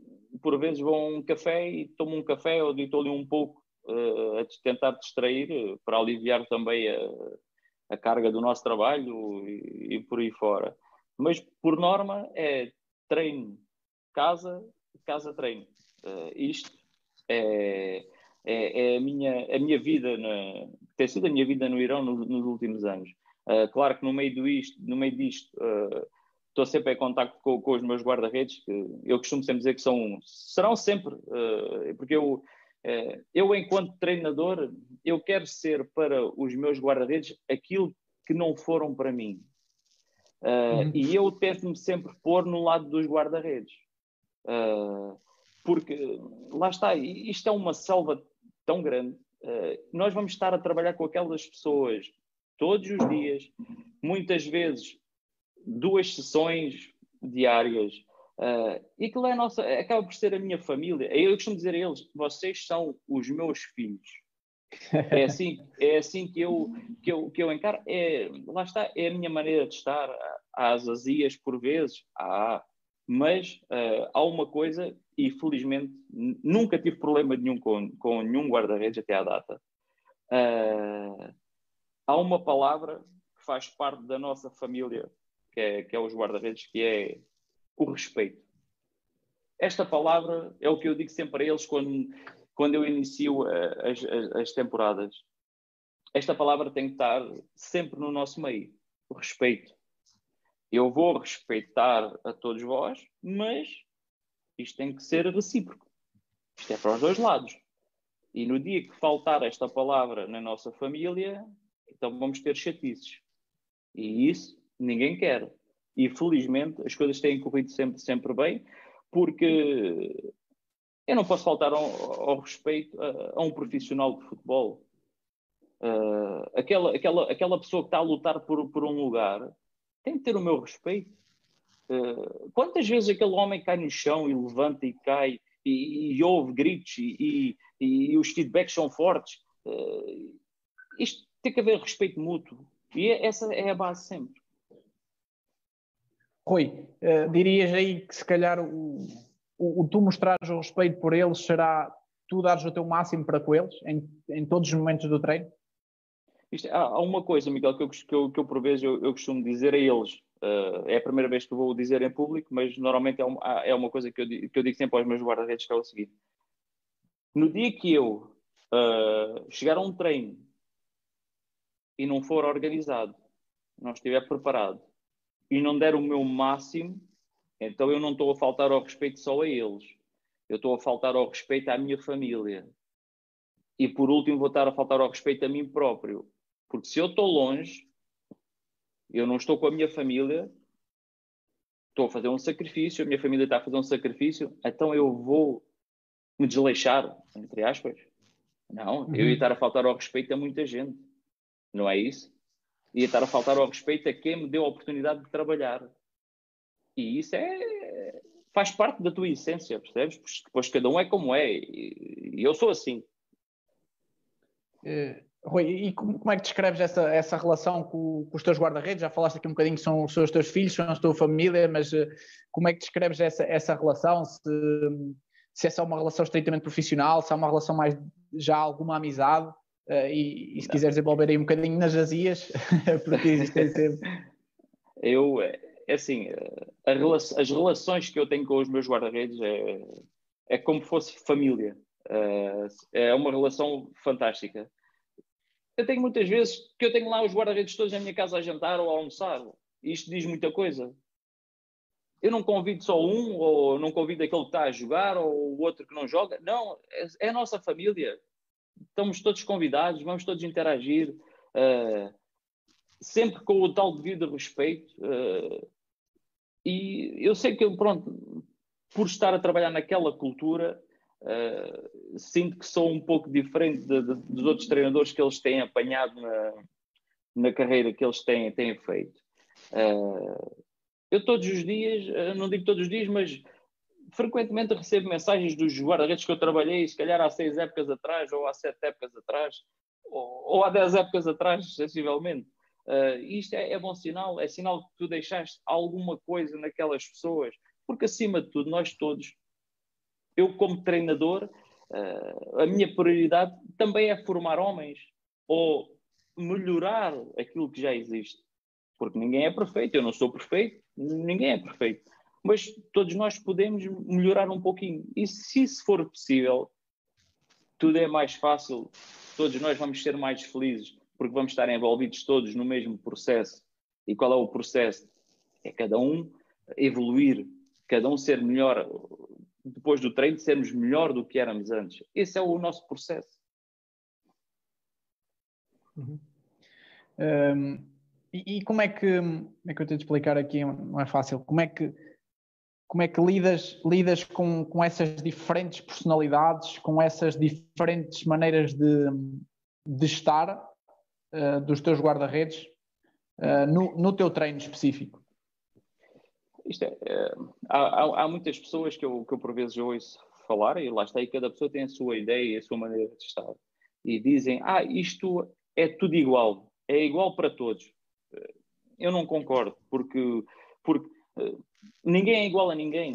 por vezes vou a um café e tomo um café ou dito ali um pouco uh, a tentar distrair uh, para aliviar também a, a, carga do nosso trabalho e, e por aí fora. Mas por norma é treino, casa casa treino. Uh, isto é, é, é, a, minha, a minha vida, na, tem sido a minha vida no Irão no, nos últimos anos. Uh, claro que no meio, do isto, no meio disto uh, estou sempre em contato com, com, os meus guarda-redes, que eu costumo sempre dizer que são, serão sempre, porque eu, eu enquanto treinador, eu quero ser para os meus guarda-redes aquilo que não foram para mim. Uhum. E eu tento-me sempre pôr no lado dos guarda-redes. Uh, porque lá está, isto é uma selva tão grande. Uh, nós vamos estar a trabalhar com aquelas pessoas todos os dias, muitas vezes duas sessões diárias. Uh, e aquilo é nossa, acaba por ser a minha família. Eu costumo dizer a eles: vocês são os meus filhos. É assim, é assim que, eu, que, eu, que eu encaro. É, lá está, é a minha maneira de estar. Às azias, por vezes, há, mas uh, há uma coisa, e felizmente nunca tive problema nenhum com, com nenhum guarda-redes até à data. Uh, há uma palavra que faz parte da nossa família, que é, que é os guarda-redes, que é o respeito. Esta palavra é o que eu digo sempre a eles quando, quando eu inicio uh, as, as, as temporadas. Esta palavra tem que estar sempre no nosso meio, o respeito eu vou respeitar a todos vós, mas isto tem que ser recíproco. Isto é para os dois lados. E no dia que faltar esta palavra na nossa família, então vamos ter chatices. E isso ninguém quer. E felizmente as coisas têm corrido sempre, sempre bem, porque eu não posso faltar ao, ao respeito a, a, um profissional de futebol. Uh, aquela, aquela, aquela pessoa que está a lutar por, por um lugar, tem que ter o meu respeito. Uh, quantas vezes aquele homem cai no chão e levanta e cai e, e ouve gritos e, e, e, os feedbacks são fortes? Uh, isto tem que haver respeito mútuo e é, essa é a base sempre. Rui, uh, dirias aí que se calhar o, o, o, tu mostrares o respeito por eles será tu dares o teu máximo para com eles em, em todos os momentos do treino? Isto, há, há, uma coisa, Miguel, que eu, que eu, que eu por vezes eu, eu costumo dizer a eles. Uh, é a primeira vez que vou dizer em público, mas normalmente é uma, é uma coisa que eu, que eu digo sempre aos meus guarda-redes, que é o seguinte. No dia que eu uh, chegar a um treino e não for organizado, não estiver preparado e não der o meu máximo, então eu não estou a faltar ao respeito só a eles. Eu estou a faltar ao respeito à minha família. E por último, vou estar a faltar ao respeito a mim próprio. Porque se eu estou longe, eu não estou com a minha família, estou a fazer um sacrifício, a minha família está a fazer um sacrifício, então eu vou me desleixar, entre aspas. Não, uhum. eu ia estar a faltar ao respeito a muita gente. Não é isso? Ia estar a faltar ao respeito a quem me deu a oportunidade de trabalhar. E isso é faz parte da tua essência, percebes? Porque depois cada um é como é. E eu sou assim. Uh, Rui, e como, como, é que descreves essa, essa relação com, com os teus guarda-redes? Já falaste aqui um bocadinho que são, são os teus filhos, são a tua família, mas uh, como é que descreves essa, essa relação? Se, se essa é uma relação estritamente profissional, se há uma relação mais já alguma amizade? Uh, e, e, se quiseres desenvolver aí um bocadinho nas azias, porque existem sempre. Eu, é assim, rela as relações que eu tenho com os meus guarda-redes é, é como fosse família. Uh, é uma relação fantástica. Eu tenho muitas vezes que eu tenho lá os guarda-redes todos na minha casa a jantar ou a almoçar. E isto diz muita coisa. Eu não convido só um, ou não convido aquele que está a jogar, ou o outro que não joga. Não, é, é a nossa família. Estamos todos convidados, vamos todos interagir. Uh, sempre com o tal devido respeito. Uh, e eu sei que, pronto, por estar a trabalhar naquela cultura, uh, sinto que sou um pouco diferente de, de, dos outros treinadores que eles têm apanhado na, na carreira que eles têm, têm feito. Uh, eu todos os dias, não digo todos os dias, mas frequentemente recebo mensagens dos guarda-redes que eu trabalhei, se calhar há seis épocas atrás, ou há sete épocas atrás, ou, ou há dez épocas atrás, sensivelmente. Uh, isto é, é, bom sinal, é sinal que tu deixaste alguma coisa naquelas pessoas, porque acima de tudo, nós todos, eu como treinador, uh, a minha prioridade também é formar homens ou melhorar aquilo que já existe, porque ninguém é perfeito, eu não sou perfeito, ninguém é perfeito, mas todos nós podemos melhorar um pouquinho, e se isso for possível, tudo é mais fácil, todos nós vamos ser mais felizes porque vamos estar envolvidos todos no mesmo processo. E qual é o processo? É cada um evoluir, cada um ser melhor, depois do treino, sermos melhor do que éramos antes. Esse é o nosso processo. Uhum. Um, e, e, como é que, como é que eu tenho de explicar aqui? Não é fácil. Como é que, como é que lidas, lidas com, com essas diferentes personalidades, com essas diferentes maneiras de, de estar uh, dos teus guarda-redes uh, no, no teu treino específico? É, é há, há, muitas pessoas que eu, que eu por vezes ouço falar, e lá está, e cada pessoa tem a sua ideia e a sua maneira de estar. E dizem, ah, isto é tudo igual, é igual para todos. Eu não concordo, porque, porque uh, ninguém é igual a ninguém.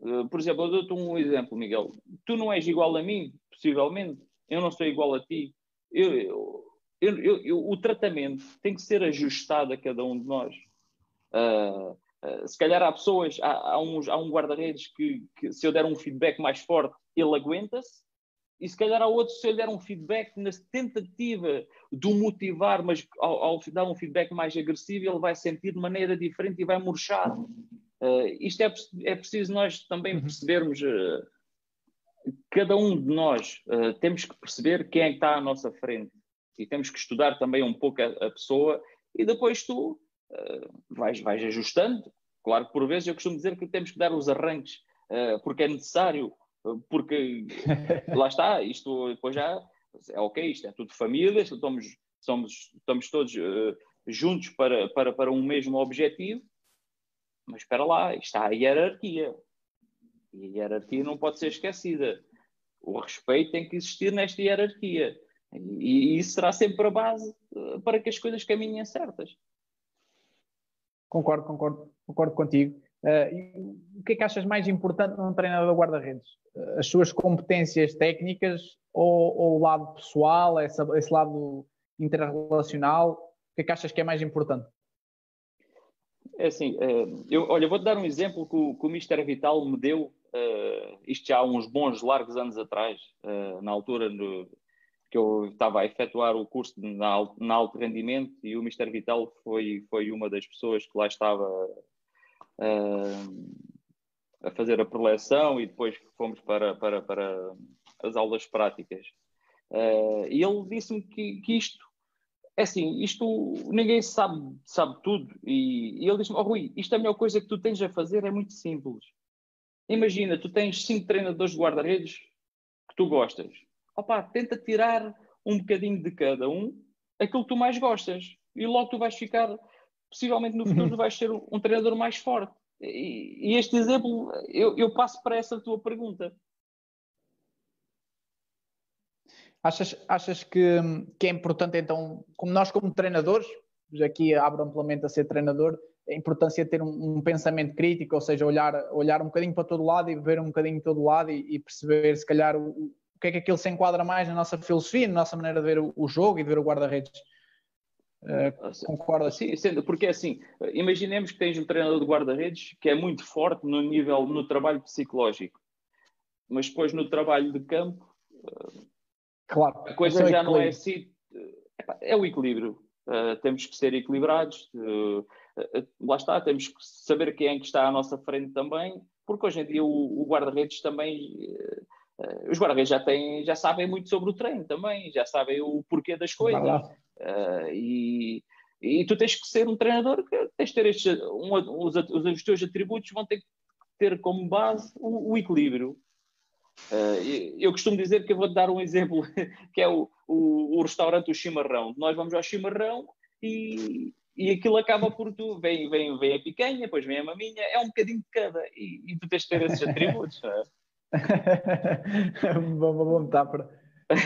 Uh, por exemplo, eu dou-te um exemplo, Miguel. Tu não és igual a mim, possivelmente. Eu não sou igual a ti. Eu, eu, eu, o tratamento tem que ser ajustado a cada um de nós. Uh, uh, se calhar há pessoas, há, há, uns, há um guarda-redes que, que, se eu der um feedback mais forte, ele aguenta-se, e se calhar há outros, se eu der um feedback na tentativa de o motivar, mas ao, ao, dar um feedback mais agressivo, ele vai sentir de maneira diferente e vai murchar. Uh, isto é, é preciso nós também uhum. percebermos. cada um de nós temos que perceber quem é que está à nossa frente e temos que estudar também um pouco a, a pessoa e depois tu uh, vais, vais ajustando. Claro que por vezes eu costumo dizer que temos que dar os arranques uh, porque é necessário, porque lá está, isto depois já é ok, isto é tudo família, estamos, somos, estamos todos juntos para, para, para um mesmo objetivo, mas espera lá, está a hierarquia. E a hierarquia não pode ser esquecida. O respeito tem que existir nesta hierarquia. E, isso será sempre a base eh, para que as coisas caminhem certas. Concordo, concordo, concordo contigo. Uh, o que é que achas mais importante num treinador guarda-redes? Uh, as suas competências técnicas ou, ou o lado pessoal, essa, esse lado interrelacional? O que é que achas que é mais importante? É assim, uh, eu, olha, vou-te dar um exemplo que o, que o Mister Vital me deu, isto já há uns bons largos anos atrás, na altura no, que eu estava a efetuar o curso na, na alto rendimento e o Mister Vital foi, foi uma das pessoas que lá estava uh, a fazer a preleção e depois fomos para, para, para as aulas práticas. Uh, e ele disse-me que, que isto é assim, isto ninguém sabe, sabe tudo. E, e ele disse-me, oh Rui, isto é a melhor coisa que tu tens a fazer, é muito simples. Imagina, tu tens cinco treinadores de guarda-redes que tu gostas. Opa, tenta tirar um bocadinho de cada um, aquilo que tu mais gostas. E logo tu vais ficar, possivelmente no futuro, uhum. vais ser um, treinador mais forte. E, e este exemplo, eu, eu passo para essa tua pergunta. Achas, achas que, que é importante, então, como nós, como treinadores, aqui abro amplamente a ser treinador, a importância de ter um, um, pensamento crítico, ou seja, olhar, olhar um bocadinho para todo lado e ver um bocadinho de todo lado e, e perceber, se calhar, o, o, que é que aquilo se enquadra mais na nossa filosofia, na nossa maneira de ver o, jogo e de ver o guarda-redes. Uh, concorda? Sim, sendo, porque é assim, imaginemos que tens um treinador de guarda-redes que é muito forte no nível, no trabalho psicológico, mas depois no trabalho de campo Claro. A coisa já não é assim. É o equilíbrio. Uh, temos que ser equilibrados. Uh, lá está, temos que saber quem é que está à nossa frente também, porque hoje em dia o, o guarda-redes também. Os guarda-redes já, têm, já sabem muito sobre o treino também, já sabem o porquê das coisas. e, e tu tens que ser um treinador que tens de ter estes, um, os, os, teus atributos vão ter que ter como base o, o equilíbrio. Uh, eu costumo dizer que eu vou-te dar um exemplo, que é o, o, o, restaurante O Chimarrão. Nós vamos ao chimarrão e, e aquilo acaba por tu, vem, vem, vem a picanha, depois vem a maminha, é um bocadinho de cada, e, e tu tens de ter esses atributos. É? Bom, bom metáfora.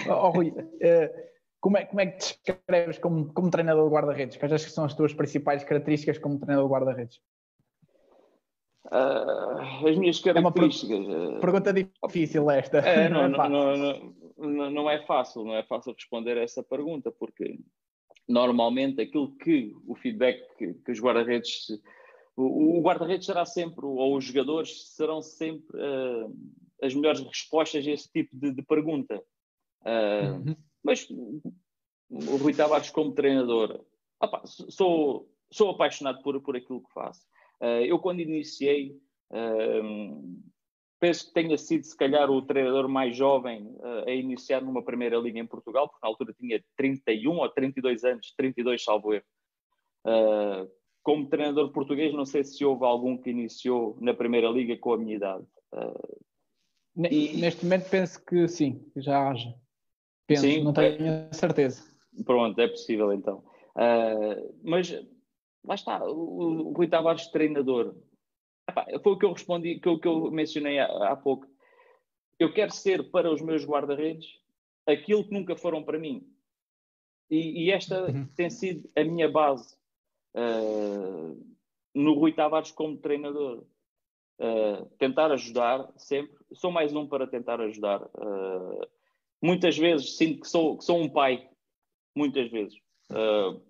Oh, Rui, uh, como, é, como é que te descreves como, como treinador de guarda-redes? Quais achas que são as tuas principais características como treinador de guarda-redes? Uh, as minhas características. É uma per pergunta difícil esta. É, não, não, é não, não, não, é fácil, não é fácil responder a essa pergunta, porque normalmente aquilo que o feedback que, que os guarda-redes. O, o guarda-redes será sempre, ou os jogadores serão sempre uh, as melhores respostas a esse tipo de, de pergunta. Uh, uhum. Mas o Rui Tavares, como treinador, opa, sou, sou apaixonado por, por aquilo que faço. Uh, eu, quando iniciei, uh, penso que tenha sido, se calhar, o treinador mais jovem uh, a iniciar numa primeira linha em Portugal, porque na altura tinha 31 ou 32 anos, 32, salvo erro. como treinador português, não sei se houve algum que iniciou na primeira liga com a minha idade. E... Neste momento penso que sim, que já haja. Penso, sim, não tenho é... certeza. Pronto, é possível então. Uh, mas lá está, o, o Rui Tavares treinador. Epá, foi o que eu respondi, que, que eu mencionei há, há pouco. Eu quero ser para os meus guarda-redes aquilo que nunca foram para mim. E, e esta uhum. tem sido a minha base uh, no Rui Tavares como treinador. Uh, tentar ajudar sempre. Sou mais um para tentar ajudar. Uh, muitas vezes sinto que sou, que sou um pai. Muitas vezes. Uh,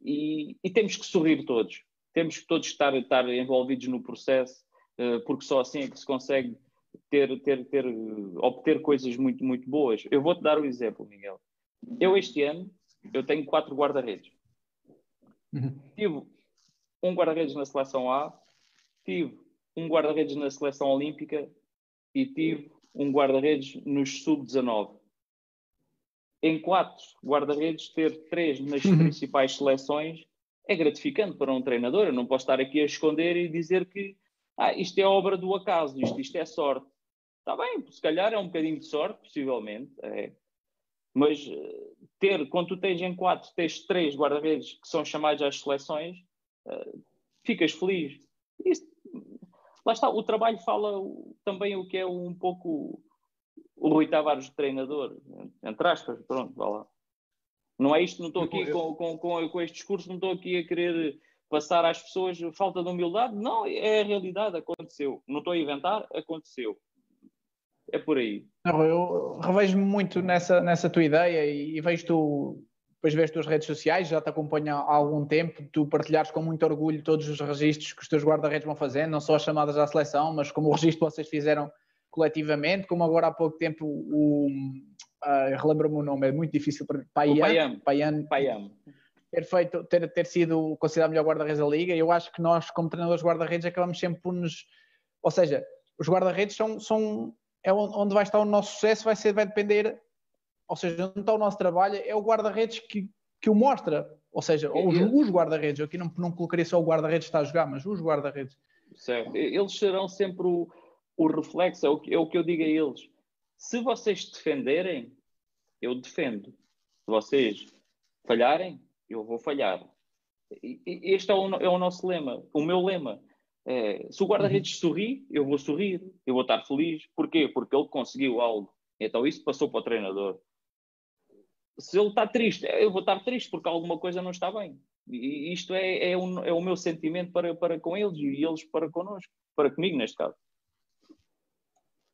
e, e, temos que sorrir todos. Temos que todos estar, estar envolvidos no processo, uh, porque só assim é que se consegue ter, ter, ter, obter coisas muito, muito boas. Eu vou-te dar um exemplo, Miguel. Eu este ano, eu tenho quatro guarda-redes. Uhum. Tive um guarda-redes na seleção A, tive um guarda-redes na seleção olímpica e tive um guarda-redes nos sub-19 em quatro guarda-redes, ter três nas uhum. principais seleções é gratificante para um treinador. Eu não posso estar aqui a esconder e dizer que ah, isto é obra do acaso, isto, isto é sorte. Está bem, se calhar é um bocadinho de sorte, possivelmente, é. mas eh, ter, quando tu tens em quatro, tens três guarda-redes que são chamados às seleções, uh, ficas feliz. Isso, lá está, o trabalho fala também o que é um pouco o Rui Tavares treinador, entre aspas, pronto, vá lá. Não é isto, não estou aqui com, com, com, com este discurso, não estou aqui a querer passar às pessoas falta de humildade, não, é a realidade, aconteceu. Não estou a inventar, aconteceu. É por aí. eu revejo-me muito nessa, nessa tua ideia e, e vejo tu, depois vês as tuas redes sociais, já te acompanho há algum tempo, tu partilhares com muito orgulho todos os registros que os teus guarda-redes vão fazendo, não só as chamadas à seleção, mas como o registro que vocês fizeram coletivamente, como agora há pouco tempo o, uh, relembro-me o nome, é muito difícil para mim. Paian. Paian. Paian. Ter, feito, ter, ter sido considerado o melhor guarda-redes da liga, eu acho que nós, como treinadores guarda-redes, acabamos sempre por nos. Ou seja, os guarda-redes são, são. É onde vai estar o nosso sucesso, vai, ser, vai depender. Ou seja, está o nosso trabalho, é o guarda-redes que, que o mostra. Ou seja, os, os guarda-redes. Eu aqui não, não colocaria só o guarda-redes que está a jogar, mas os guarda-redes. Certo. Eles serão sempre o, o reflexo, é o, é o que eu digo a eles. Se vocês defenderem, eu defendo. Se vocês falharem, eu vou falhar. Este é o, é o nosso lema, o meu lema. É, se o guarda-redes uhum. sorri, eu vou sorrir, eu vou estar feliz. Porquê? Porque ele conseguiu algo. Então isso passou para o treinador. Se ele está triste, eu vou estar triste porque alguma coisa não está bem. E isto é, é, um, é o meu sentimento para, para com eles e eles para connosco, para comigo neste caso.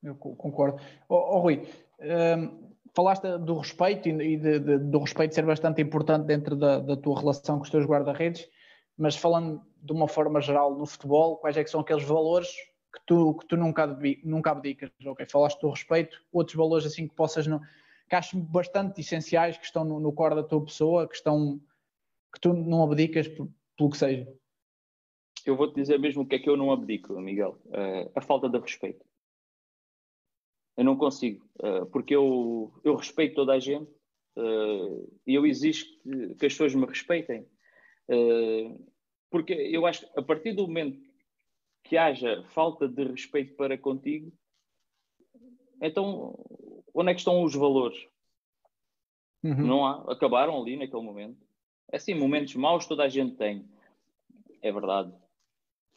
Eu concordo. Oh, oh Rui, um, falaste do respeito e de, de, do respeito ser bastante importante dentro da, da tua relação com os teus guarda-redes, mas falando de uma forma geral no futebol, quais é que são aqueles valores que tu, que tu nunca, nunca abdicas? Okay, falaste do respeito, outros valores assim que possas, não, que acho bastante essenciais, que estão no, no core da tua pessoa, que estão que tu não abdicas pelo que seja? Eu vou-te dizer mesmo o que é que eu não abdico, Miguel. Uh, a falta de respeito. Eu não consigo, uh, porque eu, eu respeito toda a gente uh, e eu exijo que, que, as pessoas me respeitem. porque eu acho que a partir do momento que haja falta de respeito para contigo, então onde é que estão os valores? Uhum. Não há, acabaram ali naquele momento. É assim, momentos maus toda a gente tem. É verdade.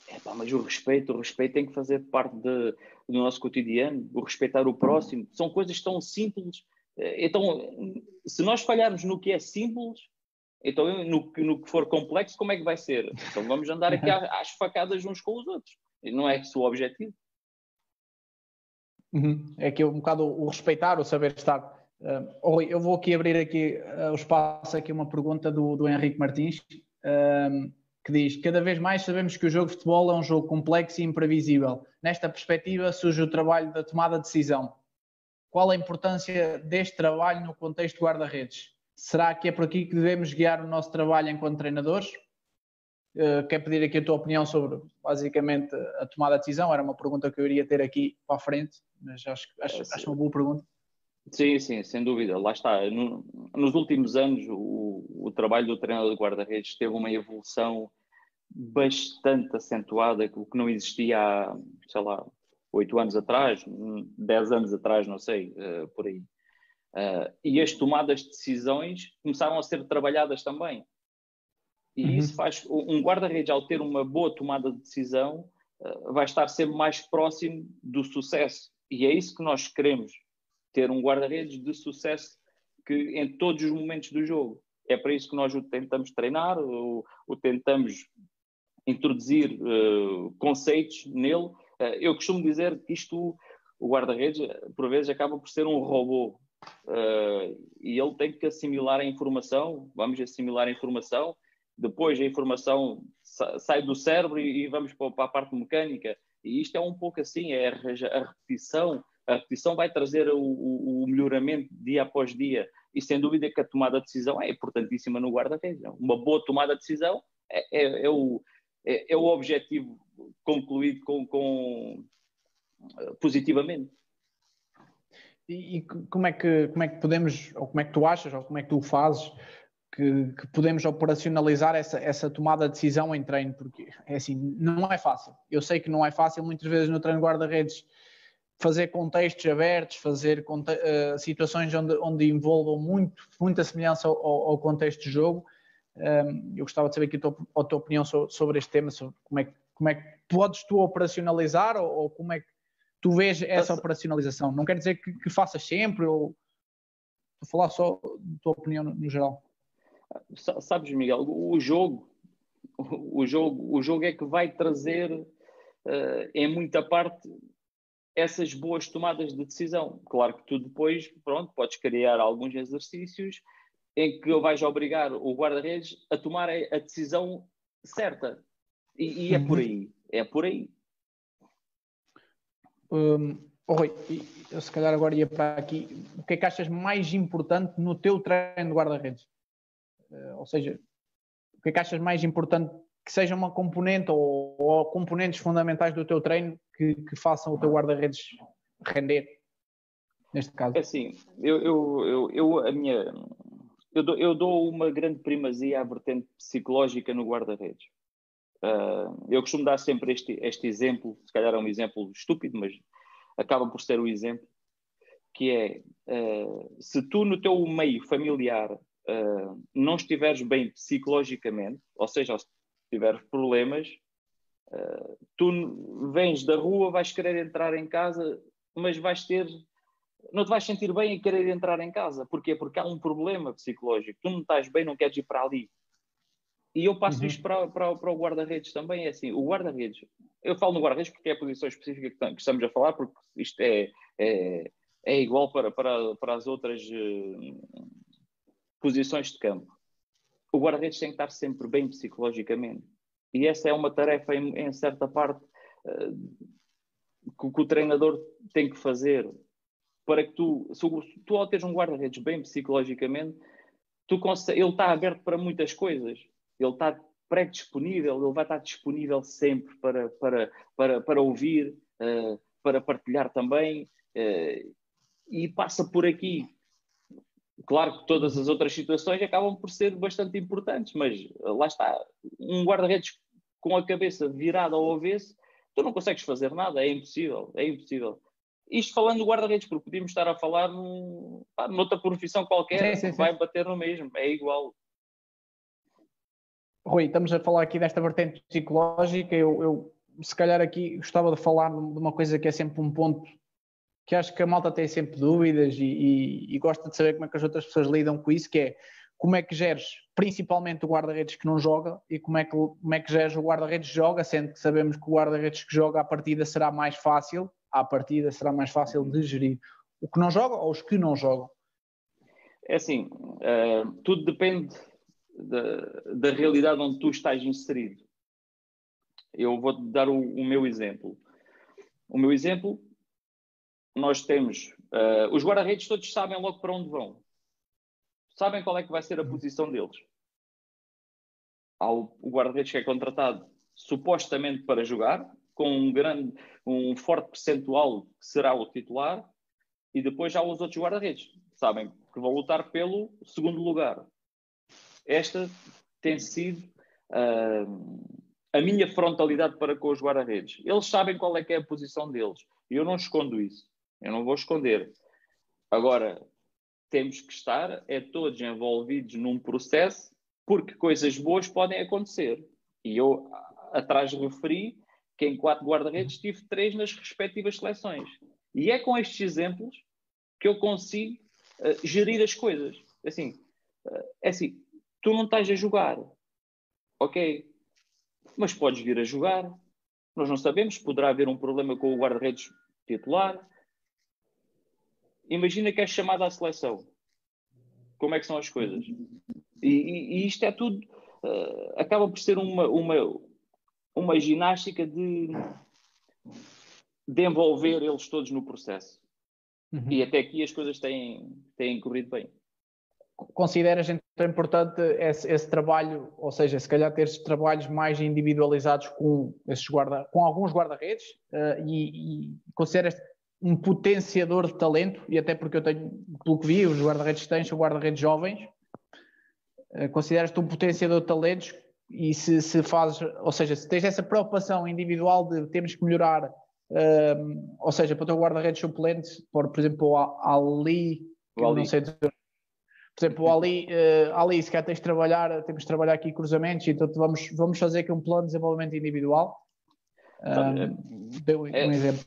É, mas o respeito, o respeito tem que fazer parte de, do nosso cotidiano, o respeitar o próximo. São coisas tão simples. Eh, então, se nós falharmos no que é simples, então no, no que for complexo, como é que vai ser? Então vamos andar aqui às facadas uns com os outros. Não é esse o objetivo. Uhum. É que um bocado o respeitar, o saber estar. Uh, eu vou aqui abrir aqui uh, o espaço, aqui uma pergunta do, do Henrique Martins, uh, que diz, cada vez mais sabemos que o jogo de futebol é um jogo complexo e imprevisível. Nesta perspectiva surge o trabalho da tomada de decisão. Qual a importância deste trabalho no contexto guarda-redes? Será que é por aqui que devemos guiar o nosso trabalho enquanto treinadores? Uh, quer pedir aqui a tua opinião sobre, basicamente, a tomada de decisão? Era uma pergunta que eu iria ter aqui para a frente, mas acho, acho, acho uma boa pergunta. Sim, sim, sem dúvida. Lá está. No, nos últimos anos, o, o, trabalho do treinador de guarda-redes teve uma evolução bastante acentuada, o que não existia há, sei lá, oito anos atrás, dez anos atrás, não sei, uh, por aí. Uh, e as tomadas de decisões começaram a ser trabalhadas também. E uhum. isso faz. Um guarda-redes, ao ter uma boa tomada de decisão, uh, vai estar sempre mais próximo do sucesso. E é isso que nós queremos ter um guarda-redes de sucesso que em todos os momentos do jogo. É para isso que nós o tentamos treinar, o, o tentamos introduzir uh, conceitos nele. Uh, eu costumo dizer que isto, o guarda-redes, por vezes, acaba por ser um robô. Uh, e ele tem que assimilar a informação, vamos assimilar a informação, depois a informação sai do cérebro e, vamos para, a parte mecânica. E isto é um pouco assim, é a, repetição, a repetição vai trazer o, o, o, melhoramento dia após dia. E sem dúvida que a tomada de decisão é importantíssima no guarda-redes. Uma boa tomada de decisão é, é, é, o, é, é, o objetivo concluído com, com positivamente. E, e, como, é que, como é que podemos, ou como é que tu achas, ou como é que tu fazes, que, que, podemos operacionalizar essa, essa tomada de decisão em treino? Porque é assim, não é fácil. Eu sei que não é fácil, muitas vezes no treino guarda-redes fazer contextos abertos, fazer uh, situações onde, onde envolvam muito, muita semelhança ao, ao contexto de jogo. Um, eu gostava de saber aqui a tua, a tua opinião sobre, sobre, este tema, sobre como é, como é que podes tu operacionalizar ou, ou, como é que tu vês essa operacionalização. Não quer dizer que, que faças sempre, ou falar só da tua opinião no, no geral. Sabes, Miguel, o jogo, o jogo, o jogo é que vai trazer uh, em muita parte essas boas tomadas de decisão. Claro que tu depois, pronto, podes criar alguns exercícios em que vais obrigar o guarda-redes a tomar a, decisão certa. E, e, é por uhum. aí. É por aí. Um, Oh, Rui, eu se calhar agora ia para aqui. O que é que achas mais importante no teu treino de guarda-redes? Uh, ou seja, o que é que achas mais importante que seja uma componente ou, ou componentes fundamentais do teu treino que, que façam o teu guarda-redes render? Neste caso. É assim, eu, eu, eu, eu a minha. Eu dou, eu dou uma grande primazia à vertente psicológica no guarda-redes. Uh, eu costumo dar sempre este, este exemplo, se calhar é um exemplo estúpido, mas acaba por ser o exemplo, que é uh, se tu no teu meio familiar uh, não estiveres bem psicologicamente, ou seja, se tiveres problemas, uh, tu vens da rua, vais querer entrar em casa, mas vais ter. Não te vais sentir bem em querer entrar em casa. Porquê? Porque há um problema psicológico. Tu não estás bem, não queres ir para ali. E eu passo uhum. isto para, para, para o guarda-redes também. É assim: o guarda-redes eu falo no guarda-redes porque é a posição específica que, estamos a falar, porque isto é, é, é igual para, para, para as outras uh, posições de campo. O guarda-redes tem que estar sempre bem psicologicamente. E essa é uma tarefa, em, em certa parte, uh, que, que, o treinador tem que fazer para que tu, se tu ao teres um guarda-redes bem psicologicamente, tu ele está aberto para muitas coisas. Ele está pré-disponível, ele vai estar disponível sempre para, para, para, para ouvir, uh, para partilhar também, uh, e passa por aqui. Claro que todas as outras situações acabam por ser bastante importantes, mas uh, lá está, um guarda-redes com a cabeça virada ao avesso, tu não consegues fazer nada, é impossível, é impossível. Isto falando do guarda-redes, porque podíamos estar a falar num, pá, noutra profissão qualquer, sim, sim, vai bater no mesmo, é igual. Rui, estamos a falar aqui desta vertente psicológica. Eu, eu, se calhar, aqui gostava de falar de uma coisa que é sempre um ponto que acho que a malta tem sempre dúvidas e, e, e gosta de saber como é que as outras pessoas lidam com isso, que é como é que geres principalmente o guarda-redes que não joga e como é que, como é que geres o guarda-redes que joga, sendo que sabemos que o guarda-redes que joga à partida será mais fácil, à partida será mais fácil de gerir. O que não joga ou os que não jogam? É assim, uh, tudo depende da, da realidade onde tu estás inserido. Eu vou dar o, o meu exemplo. O meu exemplo, nós temos. Uh, os guarda-redes todos sabem logo para onde vão. Sabem qual é que vai ser a posição deles. Há o, o guarda-redes que é contratado supostamente para jogar, com um grande, um forte percentual que será o titular, e depois há os outros guarda-redes. Sabem que vão lutar pelo segundo lugar. Esta tem sido uh, a minha frontalidade para com os guarda-redes. Eles sabem qual é que é a posição deles. E eu não escondo isso. Eu não vou esconder. Agora, temos que estar é todos envolvidos num processo porque coisas boas podem acontecer. E eu atrás referi que em quatro guarda-redes tive três nas respectivas seleções. E é com estes exemplos que eu consigo uh, gerir as coisas. Assim, uh, é assim, tu não estás a jogar. Ok. Mas podes vir a jogar. Nós não sabemos. Poderá haver um problema com o guarda-redes titular. Imagina que és chamado à seleção. Como é que são as coisas? E, e, e isto é tudo. Uh, acaba por ser uma, uma, uma ginástica de, de envolver eles todos no processo. Uhum. E até aqui as coisas têm, têm corrido bem consideras então importante esse, esse, trabalho, ou seja, se calhar ter trabalhos mais individualizados com, esses guarda, com alguns guarda-redes uh, e, e consideras um potenciador de talento, e até porque eu tenho, pelo que vi, os guarda-redes têm, são guarda-redes jovens, uh, consideras-te um potenciador de talentos e se, se fazes, ou seja, se tens essa preocupação individual de temos que melhorar, uh, ou seja, para o teu guarda-redes suplente, por, por exemplo, Ali, que eu não sei dizer por exemplo, ali, uh, ali se calhar tens de trabalhar, temos de trabalhar aqui cruzamentos, então vamos, vamos fazer aqui um plano de desenvolvimento individual. Um, deu um é, exemplo.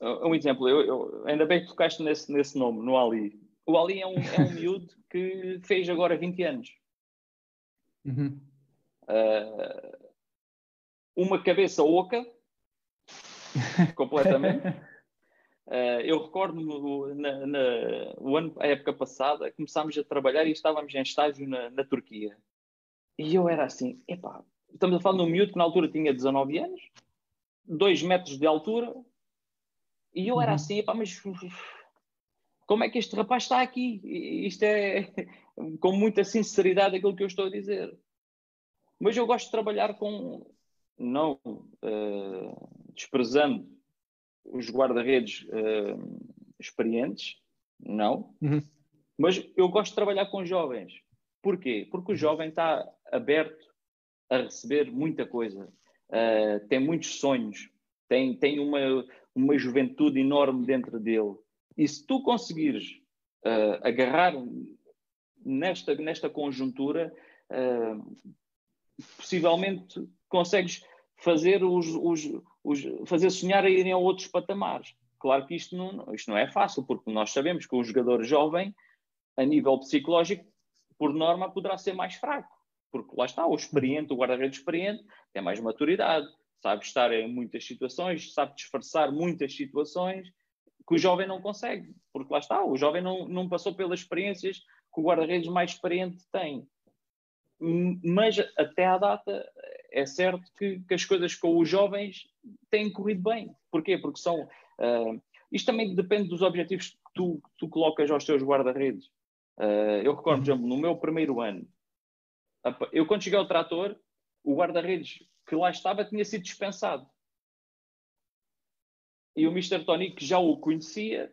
Um exemplo, eu, eu, ainda bem que tocaste nesse, nesse nome, no Ali. O Ali é um, é um miúdo que fez agora 20 anos. Uhum. Uh, uma cabeça oca, completamente. Uh, eu recordo na, na, o ano, a época passada, começámos a trabalhar e estávamos em estágio na, na Turquia. E eu era assim, epá, estamos a falar de um miúdo que na altura tinha 19 anos, 2 metros de altura, E eu era uhum. assim, pá, mas como é que este rapaz está aqui? Isto é com muita sinceridade aquilo que eu estou a dizer. Mas eu gosto de trabalhar com, não uh, desprezando os guarda-redes uh, experientes, não, uhum. mas eu gosto de trabalhar com jovens. Porquê? Porque o jovem está aberto a receber muita coisa, uh, tem muitos sonhos, tem, tem uma, uma juventude enorme dentro dele. E se tu conseguires uh, agarrar nesta, nesta conjuntura, uh, possivelmente consegues fazer os, os, os, fazer sonhar a irem a outros patamares. Claro que isto não, isto não é fácil, porque nós sabemos que o jogador jovem, a nível psicológico, por norma, poderá ser mais fraco. Porque lá está, o experiente, o guarda-redes experiente, tem mais maturidade, sabe estar em muitas situações, sabe disfarçar muitas situações que o jovem não consegue, porque lá está, o jovem não, não passou pelas experiências que o guarda-redes mais experiente tem. Mas até à data é certo que, que, as coisas com os jovens têm corrido bem. Porquê? Porque são. Uh, isto também depende dos objetivos que tu, tu colocas aos teus guarda-redes. Uh, eu recordo, por exemplo, no meu primeiro ano, eu quando cheguei ao trator, o guarda-redes que lá estava tinha sido dispensado. E o Mr. Tony, que já o conhecia,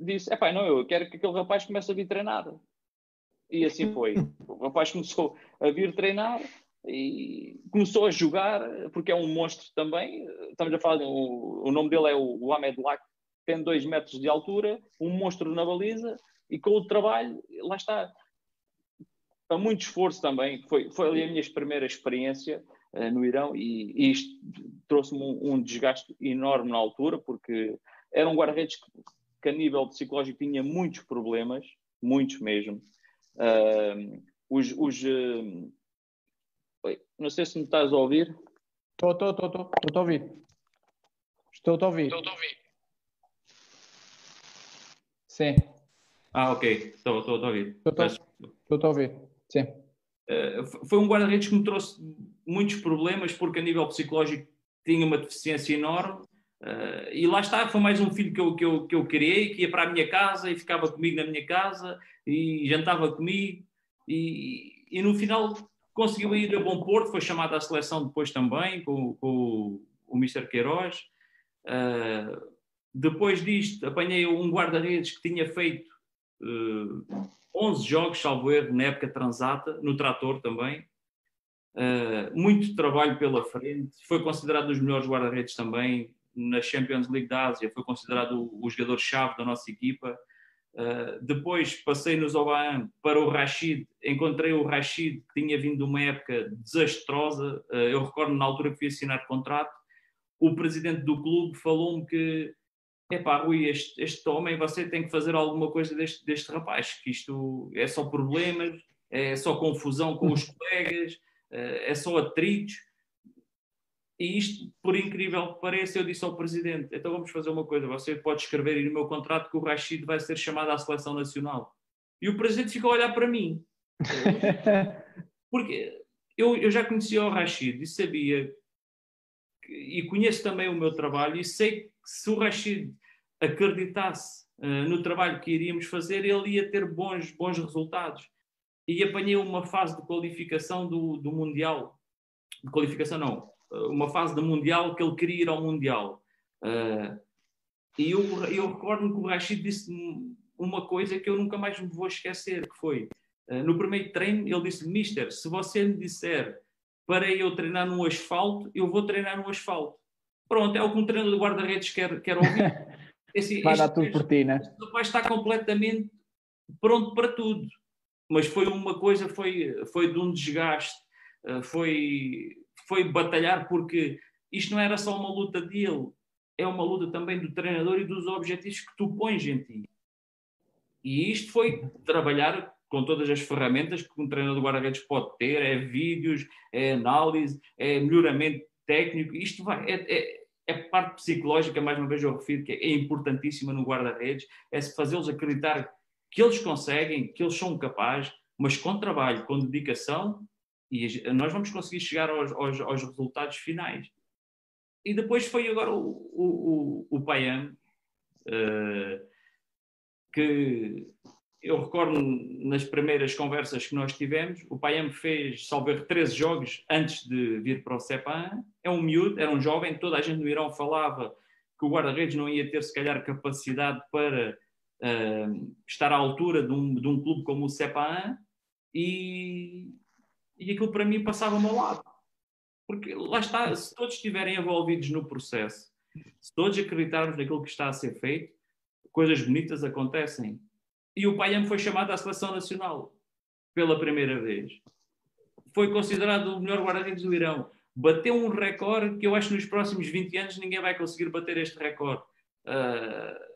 disse: Epá, não, eu quero que aquele rapaz comece a vir treinar. E assim foi. O rapaz começou a vir treinar e começou a jogar, porque é um monstro também. Estamos a falar, o, o nome dele é o, Ahmed Lak, tem 2 metros de altura, um monstro na baliza, e com o trabalho, lá está. A muito esforço também, foi, foi ali a minha primeira experiência uh, no Irão, e, e isto trouxe-me um, um, desgaste enorme na altura, porque era um guarda-redes que, que, a nível psicológico tinha muitos problemas, muitos mesmo. Uh, os, os uh, não sei se me estás a ouvir. Estou, estou, estou, estou, estou a ouvir. Estou a ouvir. Estou a ouvir. Sim. Ah, ok. Estou, estou, a ouvir. Estou, a ouvir. Sim. Uh, foi um guarda-redes que me trouxe muitos problemas porque a nível psicológico tinha uma deficiência enorme uh, e lá está, foi mais um filho que eu, que, eu, que eu criei, que ia para a minha casa e ficava comigo na minha casa e jantava comigo e, e no final conseguiu ir a bom porto, foi chamado à seleção depois também, com, com o Mr. Queiroz. Uh, depois disto, apanhei um guarda-redes que tinha feito uh, ah, 11 jogos, salvo erro, na época transata, no trator também. Uh, muito trabalho pela frente, foi considerado um dos melhores guarda-redes também na Champions League da Ásia, foi considerado o, o jogador-chave da nossa equipa. Uh, depois passei no Zoban para o Rashid, encontrei o Rashid que tinha vindo de uma época desastrosa. Uh, eu recordo na altura que fui assinar contrato, o presidente do clube falou-me que epá, Rui, este, este homem, você tem que fazer alguma coisa deste, deste rapaz, que isto é só problemas, é só confusão com os colegas, uh, é só atritos. E isto, por incrível que pareça, eu disse ao presidente: então vamos fazer uma coisa, você pode escrever aí no meu contrato que o Rashid vai ser chamado à seleção nacional. E o presidente ficou a olhar para mim. Porque eu, eu já conhecia o Rashid e sabia, e conheço também o meu trabalho, e sei que se o Rashid acreditasse uh, no trabalho que iríamos fazer, ele ia ter bons, bons resultados. E apanhei uma fase de qualificação do, do Mundial. De qualificação, não uma fase do Mundial que ele queria ir ao Mundial. Uh, e eu, eu recordo-me que o Rashid disse uma coisa que eu nunca mais me vou esquecer, que foi, uh, no primeiro treino, ele disse, Mister, se você me disser para eu treinar no asfalto, eu vou treinar no asfalto. Pronto, é o que um treinador de guarda-redes quer, quer ouvir. Esse, Vai dar tudo por ti, né? O rapaz está completamente pronto para tudo. Mas foi uma coisa, foi, foi de um desgaste, ah, foi foi batalhar porque isto não era só uma luta dele, é uma luta também do treinador e dos objetivos que tu pões em ti. E isto foi trabalhar com todas as ferramentas que um treinador de guarda-redes pode ter, é vídeos, é análise, é melhoramento técnico, isto vai, é, é, é parte psicológica, mais uma vez eu refiro, que é importantíssima no guarda-redes, é fazê-los acreditar que eles conseguem, que eles são capazes, mas com trabalho, com dedicação, e nós vamos conseguir chegar aos, aos, aos resultados finais. e depois foi agora o, o, o, o Payam, uh, que eu recordo nas primeiras conversas que nós tivemos, o Payam fez, salver 13 jogos antes de vir para o CEPAN. É um miúdo, era um jovem, toda a gente no Irão falava que o guarda-redes não ia ter, se calhar, capacidade para uh, estar à altura de um, de um clube como o CEPAN e, e aquilo para mim passava-me ao lado. Porque lá está, se todos estiverem envolvidos no processo, se todos acreditarmos naquilo que está a ser feito, coisas bonitas acontecem. E o Payam foi chamado à seleção nacional pela primeira vez. Foi considerado o melhor guarda-redes do Irão. Bateu um recorde que eu acho que nos próximos 20 anos ninguém vai conseguir bater este recorde. Uh,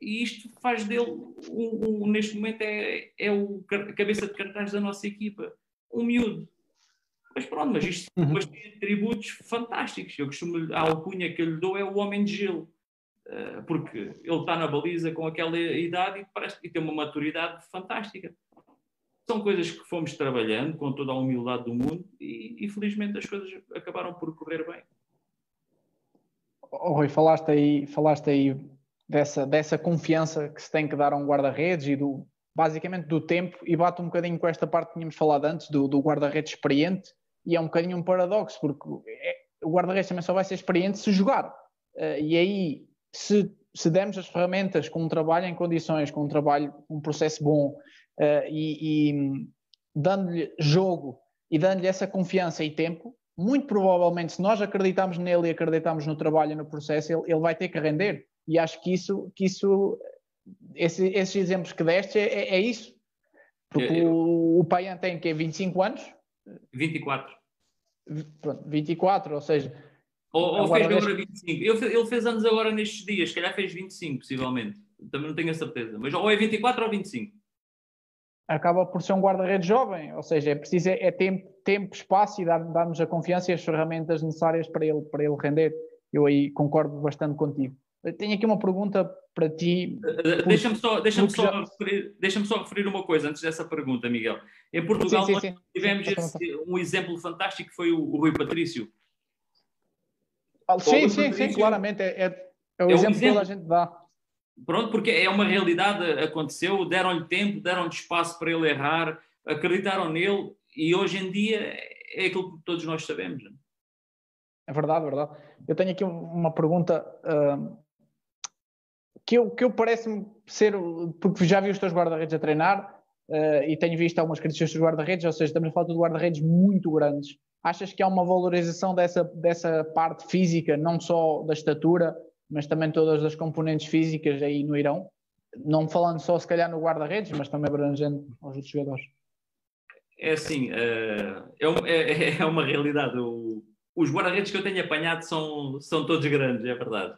e isto faz dele, um, um, neste momento, é, é o cabeça de cartaz da nossa equipa. Um miúdo. Mas pronto, mas isto uhum. mas tem atributos fantásticos. Eu costumo, a alcunha que eu lhe dou é o homem de gelo. Uh, porque ele está na baliza com aquela idade e, parece, e tem uma maturidade fantástica. São coisas que fomos trabalhando com toda a humildade do mundo e, e felizmente as coisas acabaram por correr bem. Oh, Rui, falaste aí, falaste aí dessa, dessa confiança que se tem que dar a um guarda-redes e do basicamente do tempo e bate um bocadinho com esta parte que tínhamos falado antes do, do guarda-redes experiente e é um bocadinho um paradoxo porque é, o guarda-redes também só vai ser experiente se jogar uh, e aí se, se dermos as ferramentas com um trabalho em condições, com um trabalho, um processo bom uh, e, e dando-lhe jogo e dando-lhe essa confiança e tempo, muito provavelmente se nós acreditamos nele e acreditamos no trabalho e no processo, ele, ele vai ter que render e acho que isso, que isso esse, esses exemplos que deste é, é, é isso. Porque eu, eu... o, o Paian tem que 25 anos? 24. Pronto, 24, ou seja. Ou, ou fez agora 25. Ele, ele fez anos agora nestes dias, se calhar fez 25, possivelmente. Também não tenho a certeza. Mas ou é 24 ou 25. Acaba por ser um guarda-redes jovem, ou seja, é preciso é, tempo, tempo, espaço e dar-nos dar a confiança e as ferramentas necessárias para ele, para ele render. Eu aí concordo bastante contigo. Tenho aqui uma pergunta para ti. Deixa-me só, deixa só, já... referir, deixa só referir uma coisa antes dessa pergunta, Miguel. Em Portugal, sim, sim, sim. tivemos esse, um exemplo fantástico que foi o, o Rui Patrício. Sim, sim, sim, claramente. É, é, é o é exemplo, que toda a gente dá. Pronto, porque é uma realidade, aconteceu, deram-lhe tempo, deram-lhe espaço para ele errar, acreditaram nele e hoje em dia é aquilo que todos nós sabemos. É verdade, é verdade. Eu tenho aqui uma pergunta. Uh, que eu, que eu parece-me ser, porque já vi os teus guarda-redes a treinar uh, e tenho visto algumas críticas dos guarda-redes, ou seja, estamos a falar de guarda-redes muito grandes. Achas que há uma valorização dessa, dessa parte física, não só da estatura, mas também todas as componentes físicas aí no Irão? Não falando só se calhar no guarda-redes, mas também abrangendo aos outros jogadores. É assim, uh, é, é, uma realidade. Os guarda-redes que eu tenho apanhado são, são todos grandes, é verdade.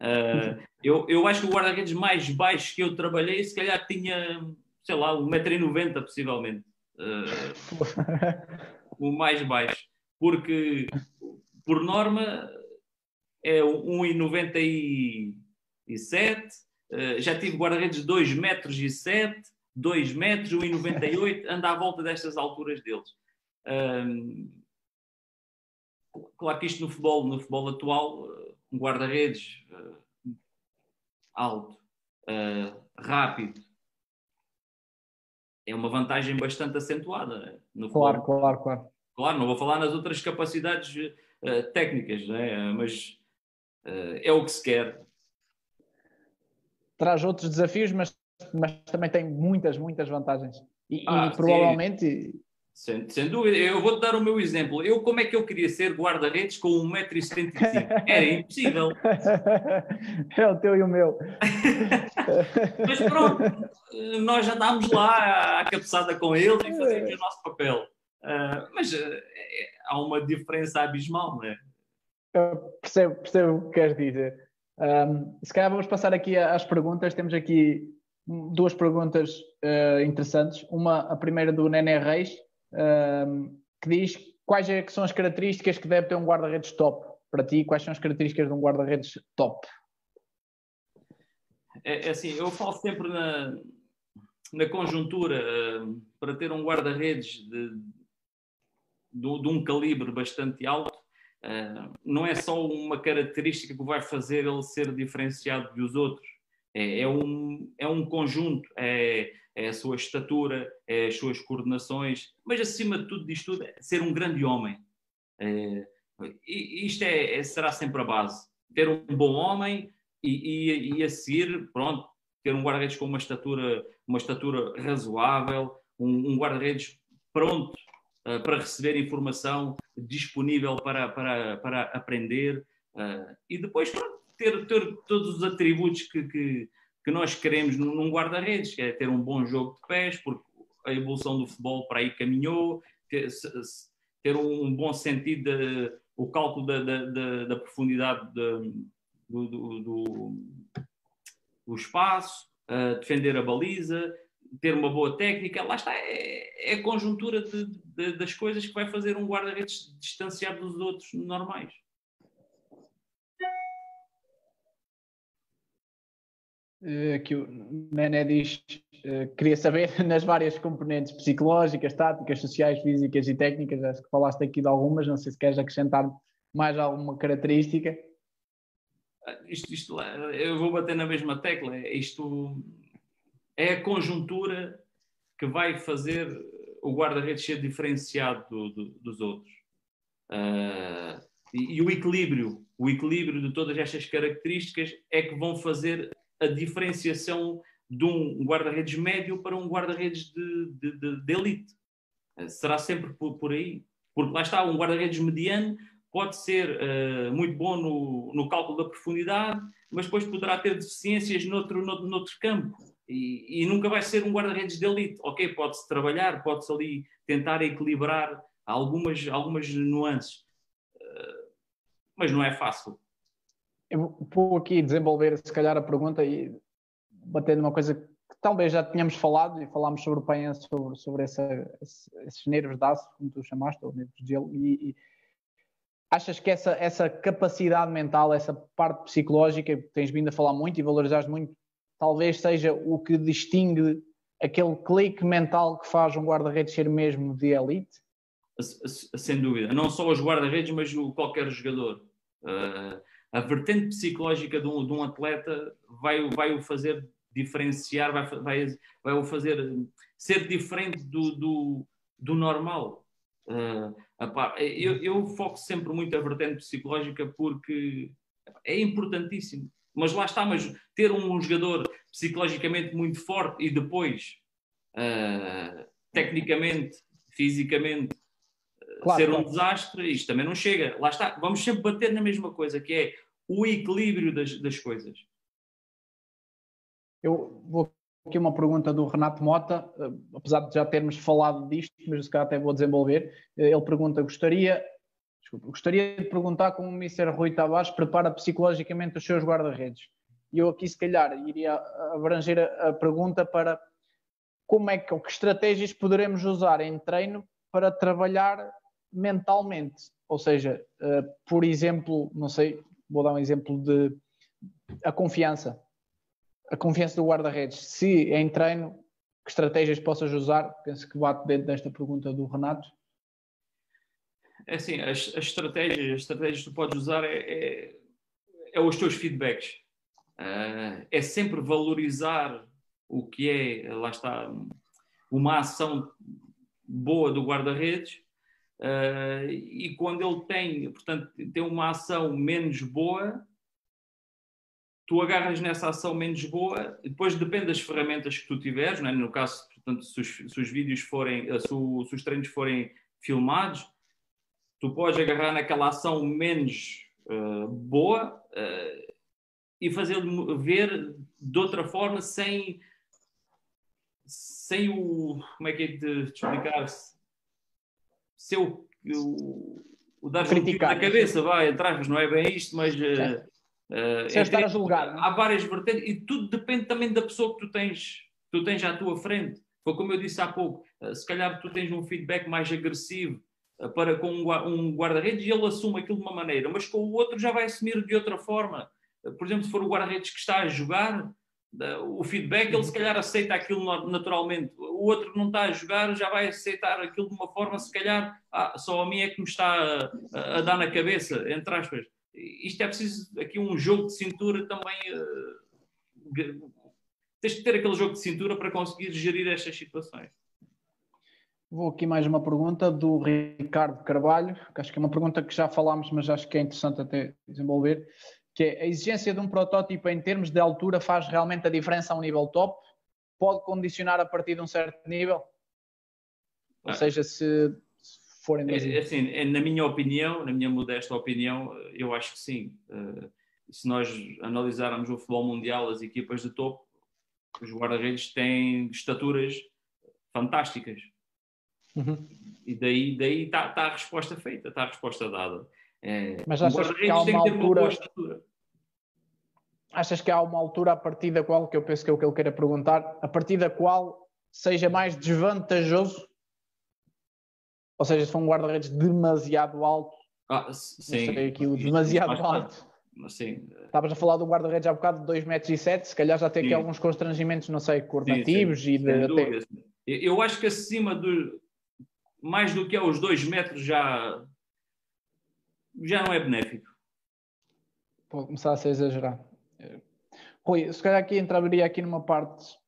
Uh, eu, eu acho que o guarda-redes mais baixo que eu trabalhei, se calhar tinha, sei lá, 1,90m possivelmente. Uh, o mais baixo. Porque, por norma, é 1,97m. Uh, já tive guarda-redes de 2 metros e 7, 2 metros, 1,98m, anda à volta destas alturas deles. Uh, claro que isto no futebol, no futebol atual, um guarda-redes uh, alto, uh, rápido, é uma vantagem bastante acentuada. No claro, claro, claro. Claro, não vou falar nas outras capacidades uh, técnicas, né? mas é o que se quer. Traz outros desafios, mas, mas também tem muitas, muitas vantagens. E, ah, e provavelmente sem, sem dúvida. Eu vou-te dar o meu exemplo. Eu, como é que eu queria ser guarda-redes com 1,75m? Era impossível. É o teu e o meu. Mas pronto, nós já andámos lá à cabeçada com ele e fazemos o nosso papel. Uh, mas uh, há uma diferença abismal, não é? Eu percebo, percebo o que queres dizer. Um, se calhar vamos passar aqui às perguntas. Temos aqui duas perguntas uh, interessantes. Uma, a primeira do Nené Reis que diz quais é que são as características que deve ter um guarda-redes top para ti, quais são as características de um guarda-redes top? É, é, assim, eu falo sempre na, na conjuntura uh, para ter um guarda-redes de, de, de, um calibre bastante alto, uh, não é só uma característica que vai fazer ele ser diferenciado dos outros. É, é um, é um conjunto, é, é a sua estatura, é as suas coordenações, mas acima de tudo disto tudo, é ser um grande homem. É, isto é, é, será sempre a base. Ter um bom homem e, e, e a seguir, pronto, ter um guarda-redes com uma estatura, uma estatura razoável, um, um guarda-redes pronto para receber informação, disponível para, para, para aprender uh, e depois ter, ter todos os atributos que, que, que nós queremos num guarda-redes, que é ter um bom jogo de pés, porque a evolução do futebol para aí caminhou, ter, ter um bom sentido, de, o cálculo da, da, da profundidade de, do, do, do, do, espaço, uh, defender a baliza, ter uma boa técnica, lá está, é, é a conjuntura de, de, das coisas que vai fazer um guarda-redes distanciado dos outros normais. Aqui o Nené diz, eh, queria saber nas várias componentes psicológicas, táticas, sociais, físicas e técnicas, acho que falaste aqui de algumas, não sei se queres acrescentar mais alguma característica. Ah, isto, isto, eu vou bater na mesma tecla, isto é a conjuntura que vai fazer o guarda-redes ser diferenciado do, do, dos outros. Uh, e, e, o equilíbrio, o equilíbrio de todas estas características é que vão fazer a diferenciação de um guarda-redes médio para um guarda-redes de, de, de, de, elite. Uh, será sempre por, por, aí. Porque lá está, um guarda-redes mediano pode ser uh, muito bom no, no, cálculo da profundidade, mas depois poderá ter deficiências noutro, noutro, noutro campo. E, nunca vai ser um guarda-redes de elite. Ok, pode-se trabalhar, pode-se ali tentar equilibrar algumas, algumas nuances, uh, mas não é fácil. Eu vou aqui desenvolver, se calhar, a pergunta e bater numa coisa que talvez já tínhamos falado, e falámos sobre o PAN, sobre, sobre essa, esses nervos de aço, como tu chamaste, ou nervos de gelo, e achas que essa, essa capacidade mental, essa parte psicológica, que tens vindo a falar muito e valorizaste muito, talvez seja o que distingue aquele clique mental que faz um guarda-redes ser mesmo de elite? Sem dúvida. Não só os guarda-redes, mas qualquer jogador. Uh, a vertente psicológica de um, de um atleta vai, vai o fazer diferenciar, vai, vai, vai o fazer ser diferente do, do, do normal. Uh, eu, eu foco sempre muito a vertente psicológica porque é importantíssimo. Mas lá está, mas ter um jogador psicologicamente muito forte e depois, uh, tecnicamente, fisicamente, claro, ser claro. um desastre, isto também não chega. Lá está, vamos sempre bater na mesma coisa, que é o equilíbrio das, das coisas. Eu vou aqui uma pergunta do Renato Mota, uh, apesar de já termos falado disto, mas se calhar até vou desenvolver. Ele pergunta: gostaria Desculpa, gostaria de perguntar como o Mr. Rui Tavares prepara psicologicamente os seus guarda-redes. E eu aqui, se calhar, iria abranger a, pergunta para como é que, ou que estratégias poderemos usar em treino para trabalhar mentalmente. Ou seja, uh, por exemplo, não sei, vou dar um exemplo de a confiança. A confiança do guarda-redes. Se em treino, que estratégias possas usar? Penso que bate dentro desta pergunta do Renato. É assim, as, as estratégias, as estratégias que tu podes usar é, é, é os teus feedbacks. Uh, é sempre valorizar o que é, lá está, uma ação boa do guarda-redes uh, e quando ele tem, portanto, tem uma ação menos boa, tu agarras nessa ação menos boa, depois depende das ferramentas que tu tiveres, é? no caso, portanto, se os, se os vídeos forem, se, o, se os treinos forem filmados, tu podes agarrar naquela ação menos uh, boa uh, e fazê-lo ver de outra forma sem sem o como é que é de explicar se o, o, o dar Criticar, na cabeça vai atrás não é bem isto mas uh, uh, estar a julgar é? há várias vertentes e tudo depende também da pessoa que tu tens tu tens à tua frente. Foi como eu disse há pouco se calhar tu tens um feedback mais agressivo para com um guarda-redes e ele assume aquilo de uma maneira, mas com o outro já vai assumir de outra forma. Por exemplo, se for o guarda-redes que está a jogar, o feedback, ele se calhar aceita aquilo naturalmente. O outro que não está a jogar já vai aceitar aquilo de uma forma, se calhar, ah, só a mim é que me está a, a, dar na cabeça, entre aspas. Isto é preciso aqui um jogo de cintura também. Uh, tens de ter aquele jogo de cintura para conseguir gerir estas situações. Vou aqui mais uma pergunta do Ricardo Carvalho, que acho que é uma pergunta que já falámos, mas acho que é interessante até desenvolver que é a exigência de um protótipo em termos de altura faz realmente a diferença a um nível top? Pode condicionar a partir de um certo nível? Ou ah. seja, se, forem... É, assim, é, na minha opinião, na minha modesta opinião, eu acho que sim. Uh, se nós analisarmos o futebol mundial, as equipas de topo, os guarda-redes têm estaturas fantásticas. Uhum. E daí está daí tá, tá a resposta feita, está a resposta dada. É, Mas achas que há uma altura... Achas que há uma altura a partir da qual, que eu penso que é o que ele queira perguntar, a partir da qual seja mais desvantajoso? Ou seja, se for um guarda-redes demasiado alto, ah, sim. Não sei aquilo, demasiado alto. Sim. Estavas a falar do guarda-redes há bocado de 2 metros e 7, se calhar já tem aqui alguns constrangimentos, não sei, coordenativos e de. Até... Eu acho que acima do. Mais do que aos 2 metros já já não é benéfico. Pode começar a ser exagerado. Rui, se calhar aqui entraria aqui numa parte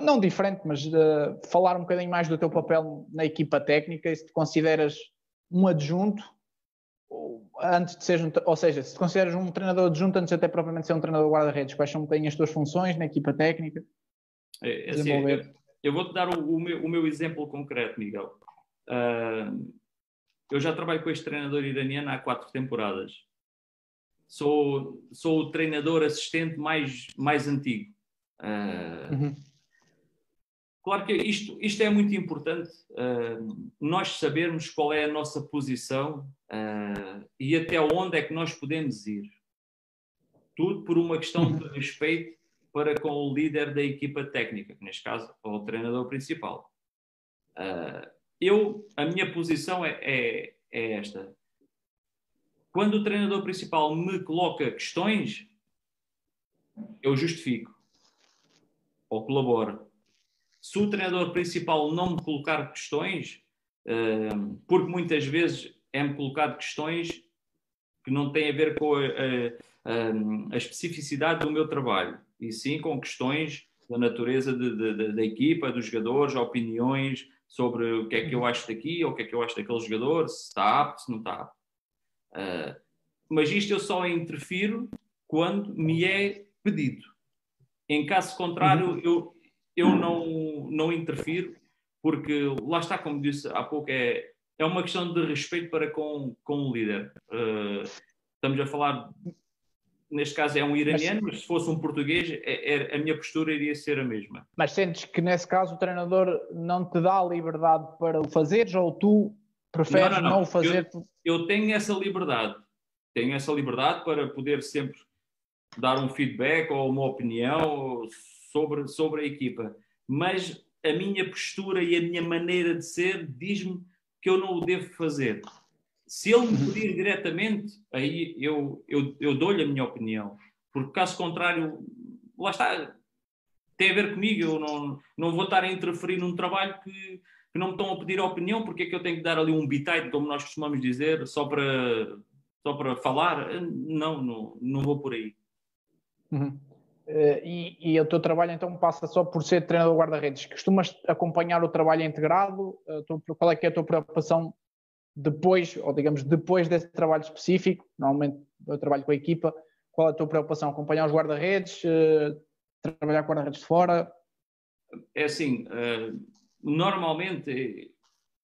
não diferente, mas uh, falar um bocadinho mais do teu papel na equipa técnica e se te consideras um adjunto antes de ser, ou seja, se te consideras um treinador adjunto antes de até propriamente ser um treinador guarda-redes, quais são bem as tuas funções na equipa técnica? É, é assim, eu, eu vou-te dar o, o, meu, o, meu, exemplo concreto, Miguel. Uh, eu já trabalho com este treinador iraniano há quatro temporadas. Sou, sou o treinador assistente mais, mais antigo. Uh, uhum. Claro que isto, isto é muito importante, uh, nós sabermos qual é a nossa posição uh, e até onde é que nós podemos ir. Tudo por uma questão de uhum. respeito para com o líder da equipa técnica, que neste caso é o treinador principal. Uh, eu, a minha posição é, é, é esta. Quando o treinador principal me coloca questões, eu justifico ou colaboro. Se o treinador principal não me colocar questões, uh, porque muitas vezes é-me colocado questões que não têm a ver com a, a, a, especificidade do meu trabalho, e sim com questões da natureza de, de, de, da equipa, dos jogadores, opiniões, sobre o que é que eu acho daqui ou o que é que eu acho daquele jogador, se está apto, se não está apto. Uh, mas isto eu só interfiro quando me é pedido. Em caso contrário, uhum. eu, eu não, não interfiro, porque lá está, como disse há pouco, é, é uma questão de respeito para com, com o líder. Uh, estamos a falar neste caso é um iraniano, mas, mas se fosse um português, é, é, a minha postura iria ser a mesma. Mas sentes que nesse caso o treinador não te dá a liberdade para o fazeres ou tu preferes não, não, não. não o fazer? Eu, eu, tenho essa liberdade, tenho essa liberdade para poder sempre dar um feedback ou uma opinião sobre, sobre a equipa, mas a minha postura e a minha maneira de ser diz-me que eu não o devo fazer. Se ele me pedir diretamente, aí eu, eu, eu dou-lhe a minha opinião. Porque caso contrário, lá está, tem a ver comigo. Eu não, não vou estar a interferir num trabalho que, que não me estão a pedir a opinião, porque é que eu tenho que dar ali um bitite, como nós costumamos dizer, só para, só para falar? Não, não, não vou por aí. Uhum. Uh, e, e, o teu trabalho então passa só por ser treinador guarda-redes. Costumas acompanhar o trabalho integrado? Uh, qual é que é a tua preocupação depois, ou digamos, depois desse trabalho específico, normalmente eu trabalho com a equipa, qual é a tua preocupação? Acompanhar os guarda-redes, uh, trabalhar com guarda-redes de fora? É assim, uh, normalmente,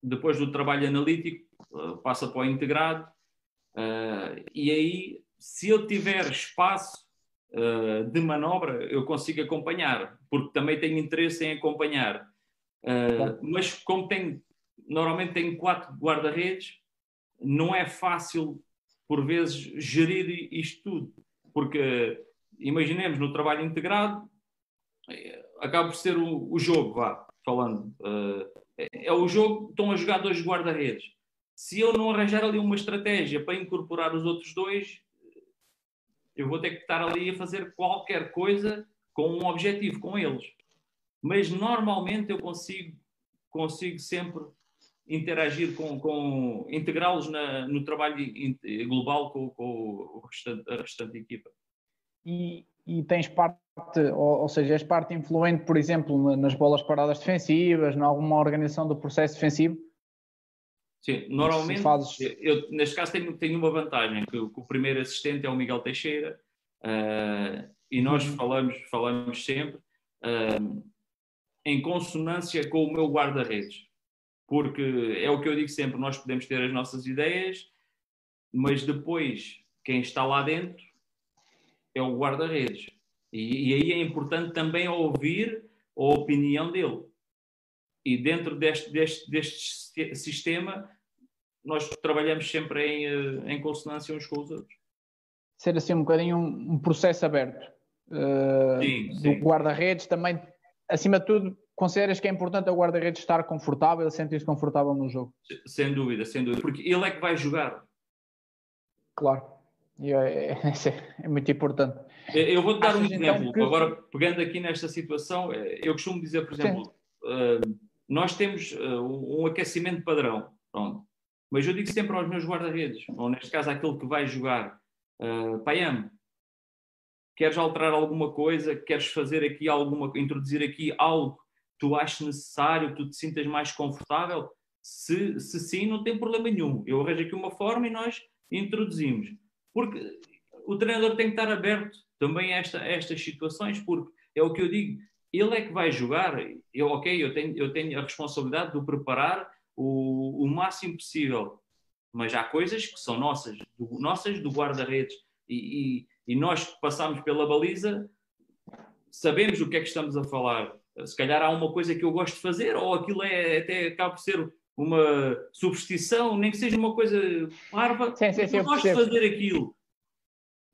depois do trabalho analítico, uh, passa para o integrado, e aí, se eu tiver espaço de manobra, eu consigo acompanhar, porque também tenho interesse em acompanhar. Mas como tenho normalmente tem quatro guarda-redes, não é fácil, por vezes, gerir isto tudo. Porque, imaginemos, no trabalho integrado, acaba por ser o, o jogo, vá, falando. Uh, é, é o jogo, estão a jogar dois guarda-redes. Se eu não arranjar ali uma estratégia para incorporar os outros dois, eu vou ter que estar ali a fazer qualquer coisa com um objetivo com eles. Mas normalmente eu consigo, consigo sempre interagir com, com integrá-los no trabalho global com, com o restante, a restante equipa. E, e tens parte, ou, ou, seja, és parte influente, por exemplo, nas bolas paradas defensivas, em alguma organização do processo defensivo? Sim, normalmente, fazes... eu, neste caso tenho, tenho uma vantagem, que, que, o primeiro assistente é o Miguel Teixeira, uh, e nós uhum. falamos, falamos sempre uh, em consonância com o meu guarda-redes porque é o que eu digo sempre: nós podemos ter as nossas ideias, mas depois quem está lá dentro é o guarda-redes. E, e, aí é importante também ouvir a opinião dele. E dentro deste, deste, deste sistema, nós trabalhamos sempre em, eh, em consonância uns com os outros. Ser assim um bocadinho um, um processo aberto. Uh, sim, do guarda-redes também, acima de tudo, Consideras que é importante o guarda-redes estar confortável, sentir-se confortável no jogo? Sem dúvida, sem dúvida, porque ele é que vai jogar. Claro, é, é, é muito importante. Eu vou-te dar Achas um então exemplo. Então que... Agora, pegando aqui nesta situação, eh, eu costumo dizer, por exemplo, uh, nós temos uh, um aquecimento padrão, pronto. mas eu digo sempre aos meus guarda-redes, ou neste caso aquele que vai jogar, uh, Payam, queres alterar alguma coisa, queres fazer aqui alguma, introduzir aqui algo tu achas necessário, tu te sintas mais confortável? Se, se sim, não tem problema nenhum. Eu arranjo aqui uma forma e nós introduzimos. Porque o treinador tem que estar aberto também a, esta, a estas situações, porque é o que eu digo, ele é que vai jogar. Eu, ok, eu tenho, eu tenho a responsabilidade de o preparar o, o máximo possível, mas há coisas que são nossas, do, nossas do guarda-redes, e, e, e nós que passamos pela baliza sabemos o que é que estamos a falar se calhar há uma coisa que eu gosto de fazer, ou aquilo é até acaba por ser uma superstição, nem que seja uma coisa parva, sim, sim, sim, eu gosto de fazer aquilo.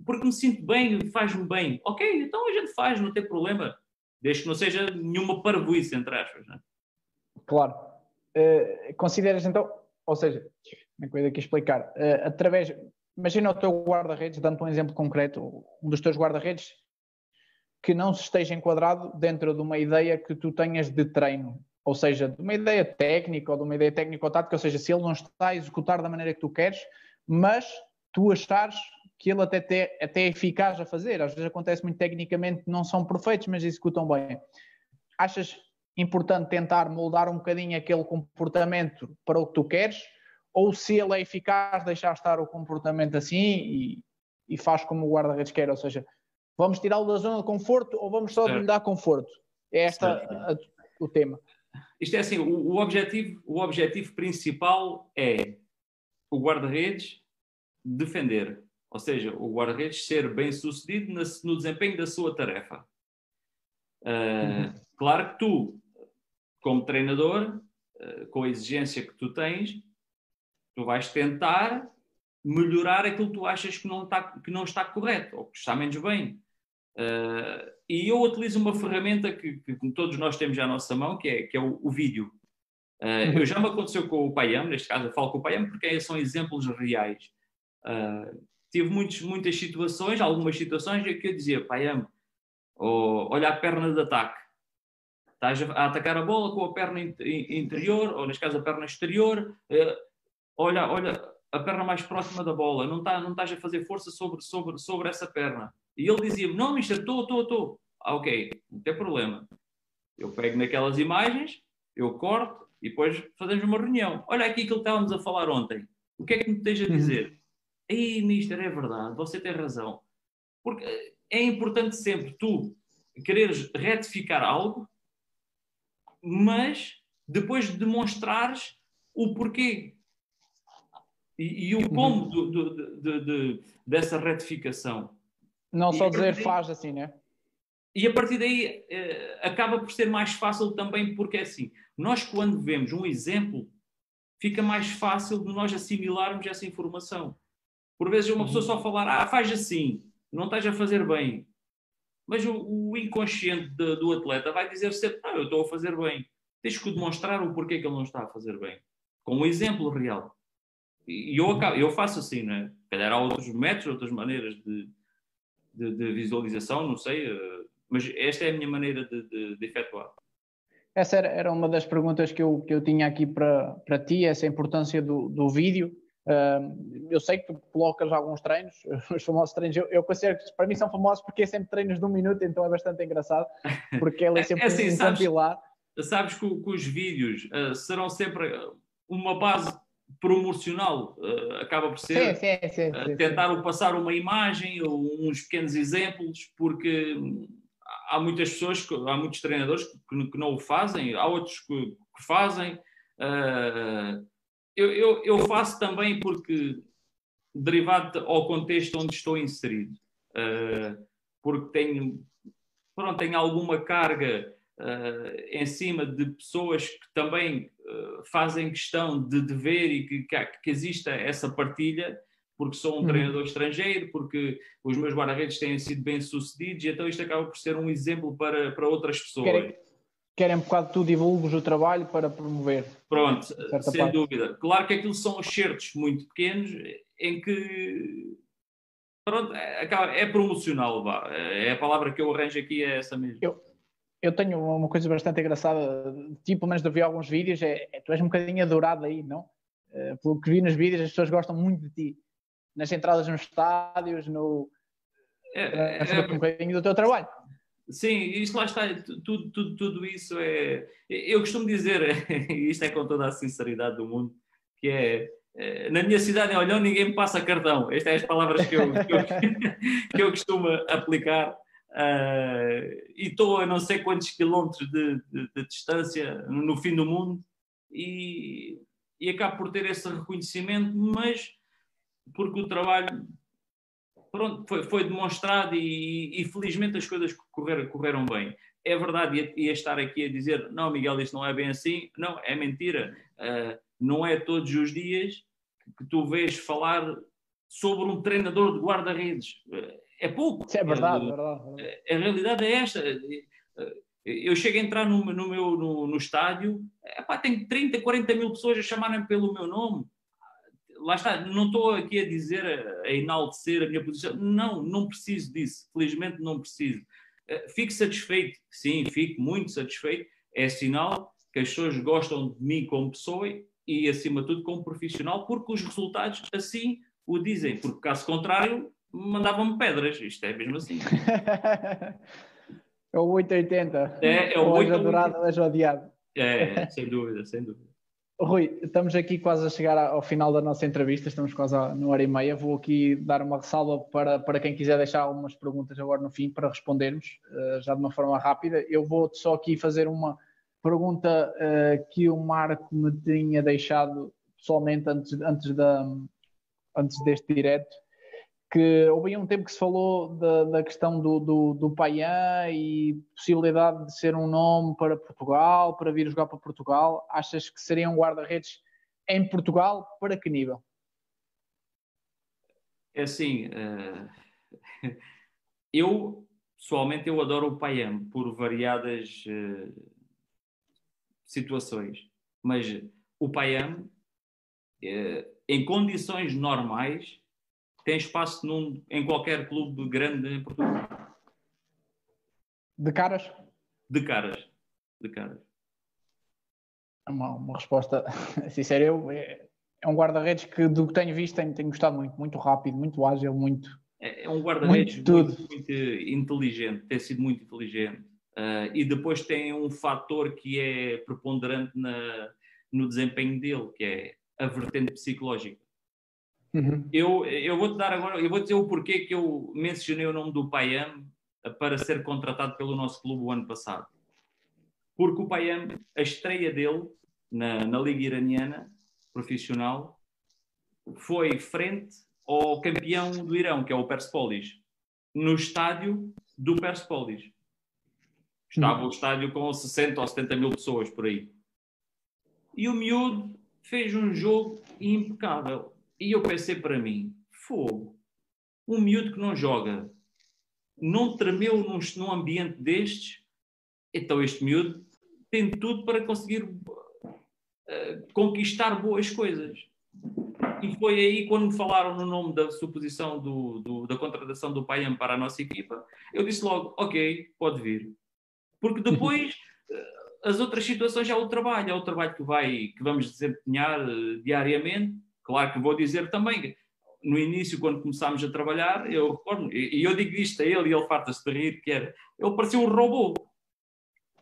Porque me sinto bem, faz-me bem. Ok, então a gente faz, não tem problema. Desde que não seja nenhuma parvoíce, entre aspas. Né? Claro. Uh, consideras então, ou seja, que eu aqui explicar? Uh, através, imagina o teu guarda-redes, dando um exemplo concreto, um dos teus guarda-redes que não se esteja enquadrado dentro de uma ideia que tu tenhas de treino, ou seja, de uma ideia técnica ou de uma ideia técnico-tática, ou seja, se ele não está a executar da maneira que tu queres, mas tu achares que ele até, te, até é eficaz a fazer. Às vezes acontece muito tecnicamente, não são perfeitos, mas executam bem. Achas importante tentar moldar um bocadinho aquele comportamento para o que tu queres? Ou se ele é eficaz, deixar estar o comportamento assim e, e faz como o guarda-redes quer, ou seja, Vamos tirá-lo da zona de conforto ou vamos só lhe dar conforto? É este o tema. Isto é assim, o, o, objetivo, o objetivo principal é o guarda-redes defender, ou seja, o guarda-redes ser bem sucedido no desempenho da sua tarefa. Uh, uhum. Claro que tu, como treinador, uh, com a exigência que tu tens, tu vais tentar melhorar aquilo que tu achas que não está, que não está correto ou que está menos bem. Uh, e eu utilizo uma ferramenta que, que, todos nós temos à nossa mão, que é, que é o, o vídeo. Uh, eu já me aconteceu com o Payam, neste caso eu falo com o Payam porque são exemplos reais. Uh, tive muitos, muitas situações, algumas situações em que eu dizia, Payam, oh, olha a perna de ataque. Estás a atacar a bola com a perna interior, ou neste caso a perna exterior. Uh, olha, olha a perna mais próxima da bola. Não, tá, não estás a fazer força sobre, sobre, sobre essa perna e ele dizia-me: Não, mister, estou, estou, estou. Ah, ok, não tem problema. Eu pego naquelas imagens, eu corto e depois fazemos uma reunião. Olha aqui aquilo que estávamos a falar ontem. O que é que me tens a uhum. dizer? Ei, mister, é verdade, você tem razão. Porque é importante sempre tu quereres retificar algo, mas depois demonstrares o porquê e, e o como uhum. do, do, do, de, dessa retificação. Não só dizer daí, faz assim, né? E a partir daí eh, acaba por ser mais fácil também, porque é assim, nós quando vemos um exemplo, fica mais fácil de nós assimilarmos essa informação. Por vezes uma pessoa só falar, ah, faz assim, não estás a fazer bem. Mas o, o inconsciente de, do atleta vai dizer sempre, não, eu estou a fazer bem. Tens que demonstrar o porquê que ele não está a fazer bem. Com um exemplo real. E eu, eu faço assim, não é? Calhar há outros métodos, outras maneiras de, de, de visualização, não sei, uh, mas esta é a minha maneira de, de, de efetuar. Essa era, era, uma das perguntas que eu, que eu tinha aqui para, para ti, essa importância do, do vídeo. Uh, eu sei que tu colocas alguns treinos, os famosos treinos, eu, eu considero que para mim são famosos porque é sempre treinos de um minuto, então é bastante engraçado, porque ele é sempre é assim, um sabes, compilar. Sabes que, que os vídeos uh, serão sempre uma base promocional, uh, acaba por ser sim, sim, sim, uh, tentar passar uma imagem ou uns pequenos exemplos, porque há muitas pessoas, há muitos treinadores que, que não o fazem, há outros que, que fazem. Uh, eu, eu, eu, faço também porque, derivado ao contexto onde estou inserido, porque tenho, pronto, tenho alguma carga em cima de pessoas que também eh, fazem questão de, de ver e que, que, que exista essa partilha, porque sou um uhum. treinador estrangeiro, porque os meus guarda-redes têm sido bem-sucedidos, e então isto acaba por ser um exemplo para, para outras pessoas. Querem, querem um bocado tu divulgues o trabalho para promover. Pronto, sem parte. dúvida. Claro que aquilo são excertos muito pequenos em que pronto, é, é promocional, vá. É a palavra que eu arranjo aqui é essa mesmo. Eu, eu tenho uma coisa bastante engraçada, tipo, mas de ver alguns vídeos, é, é, tu és um bocadinho adorado aí, não? Uh, pelo que vi nos vídeos, as pessoas gostam muito de ti. Nas entradas nos estádios, no. É, é, é, um bocadinho do teu trabalho. Sim, isto lá está, tudo, tudo, tudo isso é. Eu costumo dizer, e isto é com toda a sinceridade do mundo, que é. é na minha cidade, olha, ninguém me passa cartão. Estas são as palavras que eu, que eu, que eu costumo aplicar Uh, e estou a não sei quantos quilómetros de, de, de, distância no fim do mundo e, e acabo por ter esse reconhecimento, mas porque o trabalho pronto, foi, foi demonstrado e, e, felizmente as coisas correram, correram bem. É verdade, ia, ia, estar aqui a dizer, não Miguel, isto não é bem assim. Não, é mentira. Uh, não é todos os dias que tu vês falar sobre um treinador de guarda-redes. É pouco. Isso é verdade, é, verdade, A realidade é esta. Eu chego a entrar no, no meu no, no estádio, epá, tem 30, 40 mil pessoas a chamarem pelo meu nome. Lá está, não estou aqui a dizer, a, a enaltecer a minha posição. Não, não preciso disso. Felizmente não preciso. Eh, fico satisfeito, sim, fico muito satisfeito. É sinal que as pessoas gostam de mim como pessoa e, acima de tudo, como profissional, porque os resultados assim o dizem. Porque, caso contrário, mandavam-me pedras. Isto é mesmo assim. é o 880. É, é o 880. adorado, és odiado. É, sem dúvida, sem dúvida. Rui, estamos aqui quase a chegar ao final da nossa entrevista, estamos quase no hora e meia. Vou aqui dar uma ressalva para, para quem quiser deixar algumas perguntas agora no fim para respondermos, uh, já de uma forma rápida. Eu vou só aqui fazer uma pergunta uh, que o Marco me tinha deixado pessoalmente antes, antes, da, antes deste direto que houve um tempo que se falou da, da questão do, do, do e possibilidade de ser um nome para Portugal, para vir jogar para Portugal. Achas que seria um guarda-redes em Portugal? Para que nível? É assim, uh, eu pessoalmente eu adoro o Paian por variadas uh, situações, mas o Paian uh, em condições normais tem espaço num, em qualquer clube grande em Portugal. De caras? De caras. De caras. É uma, uma resposta sincera. Eu, é, é um guarda-redes que, do que tenho visto, tenho, tenho gostado muito. Muito rápido, muito ágil, muito. É, é um guarda-redes muito, muito, muito, inteligente, tem sido muito inteligente. Uh, e depois tem um fator que é preponderante na, no desempenho dele, que é a vertente psicológica. Uhum. Eu, eu vou-te dar agora, eu vou dizer o porquê que eu mencionei o nome do Payam para ser contratado pelo nosso clube o ano passado. Porque o Payam, a estreia dele na, na Liga Iraniana profissional foi frente ao campeão do Irão, que é o Persepolis, no estádio do Persepolis. Estava uhum. o estádio com 60 ou 70 mil pessoas por aí. E o miúdo fez um jogo impecável e eu pensei para mim, fogo, um miúdo que não joga, não tremeu num, num ambiente destes, então este miúdo tem tudo para conseguir uh, conquistar boas coisas. E foi aí quando me falaram no nome da suposição do, do, da contratação do Paiam para a nossa equipa, eu disse logo, ok, pode vir. Porque depois eh, as outras situações é o trabalho, é o trabalho que, vai, que vamos desempenhar uh, diariamente. Claro que vou dizer também, no início, quando começámos a trabalhar, eu recordo, e, eu digo isto a ele, e ele farta-se de rir, que era, ele parecia um robô.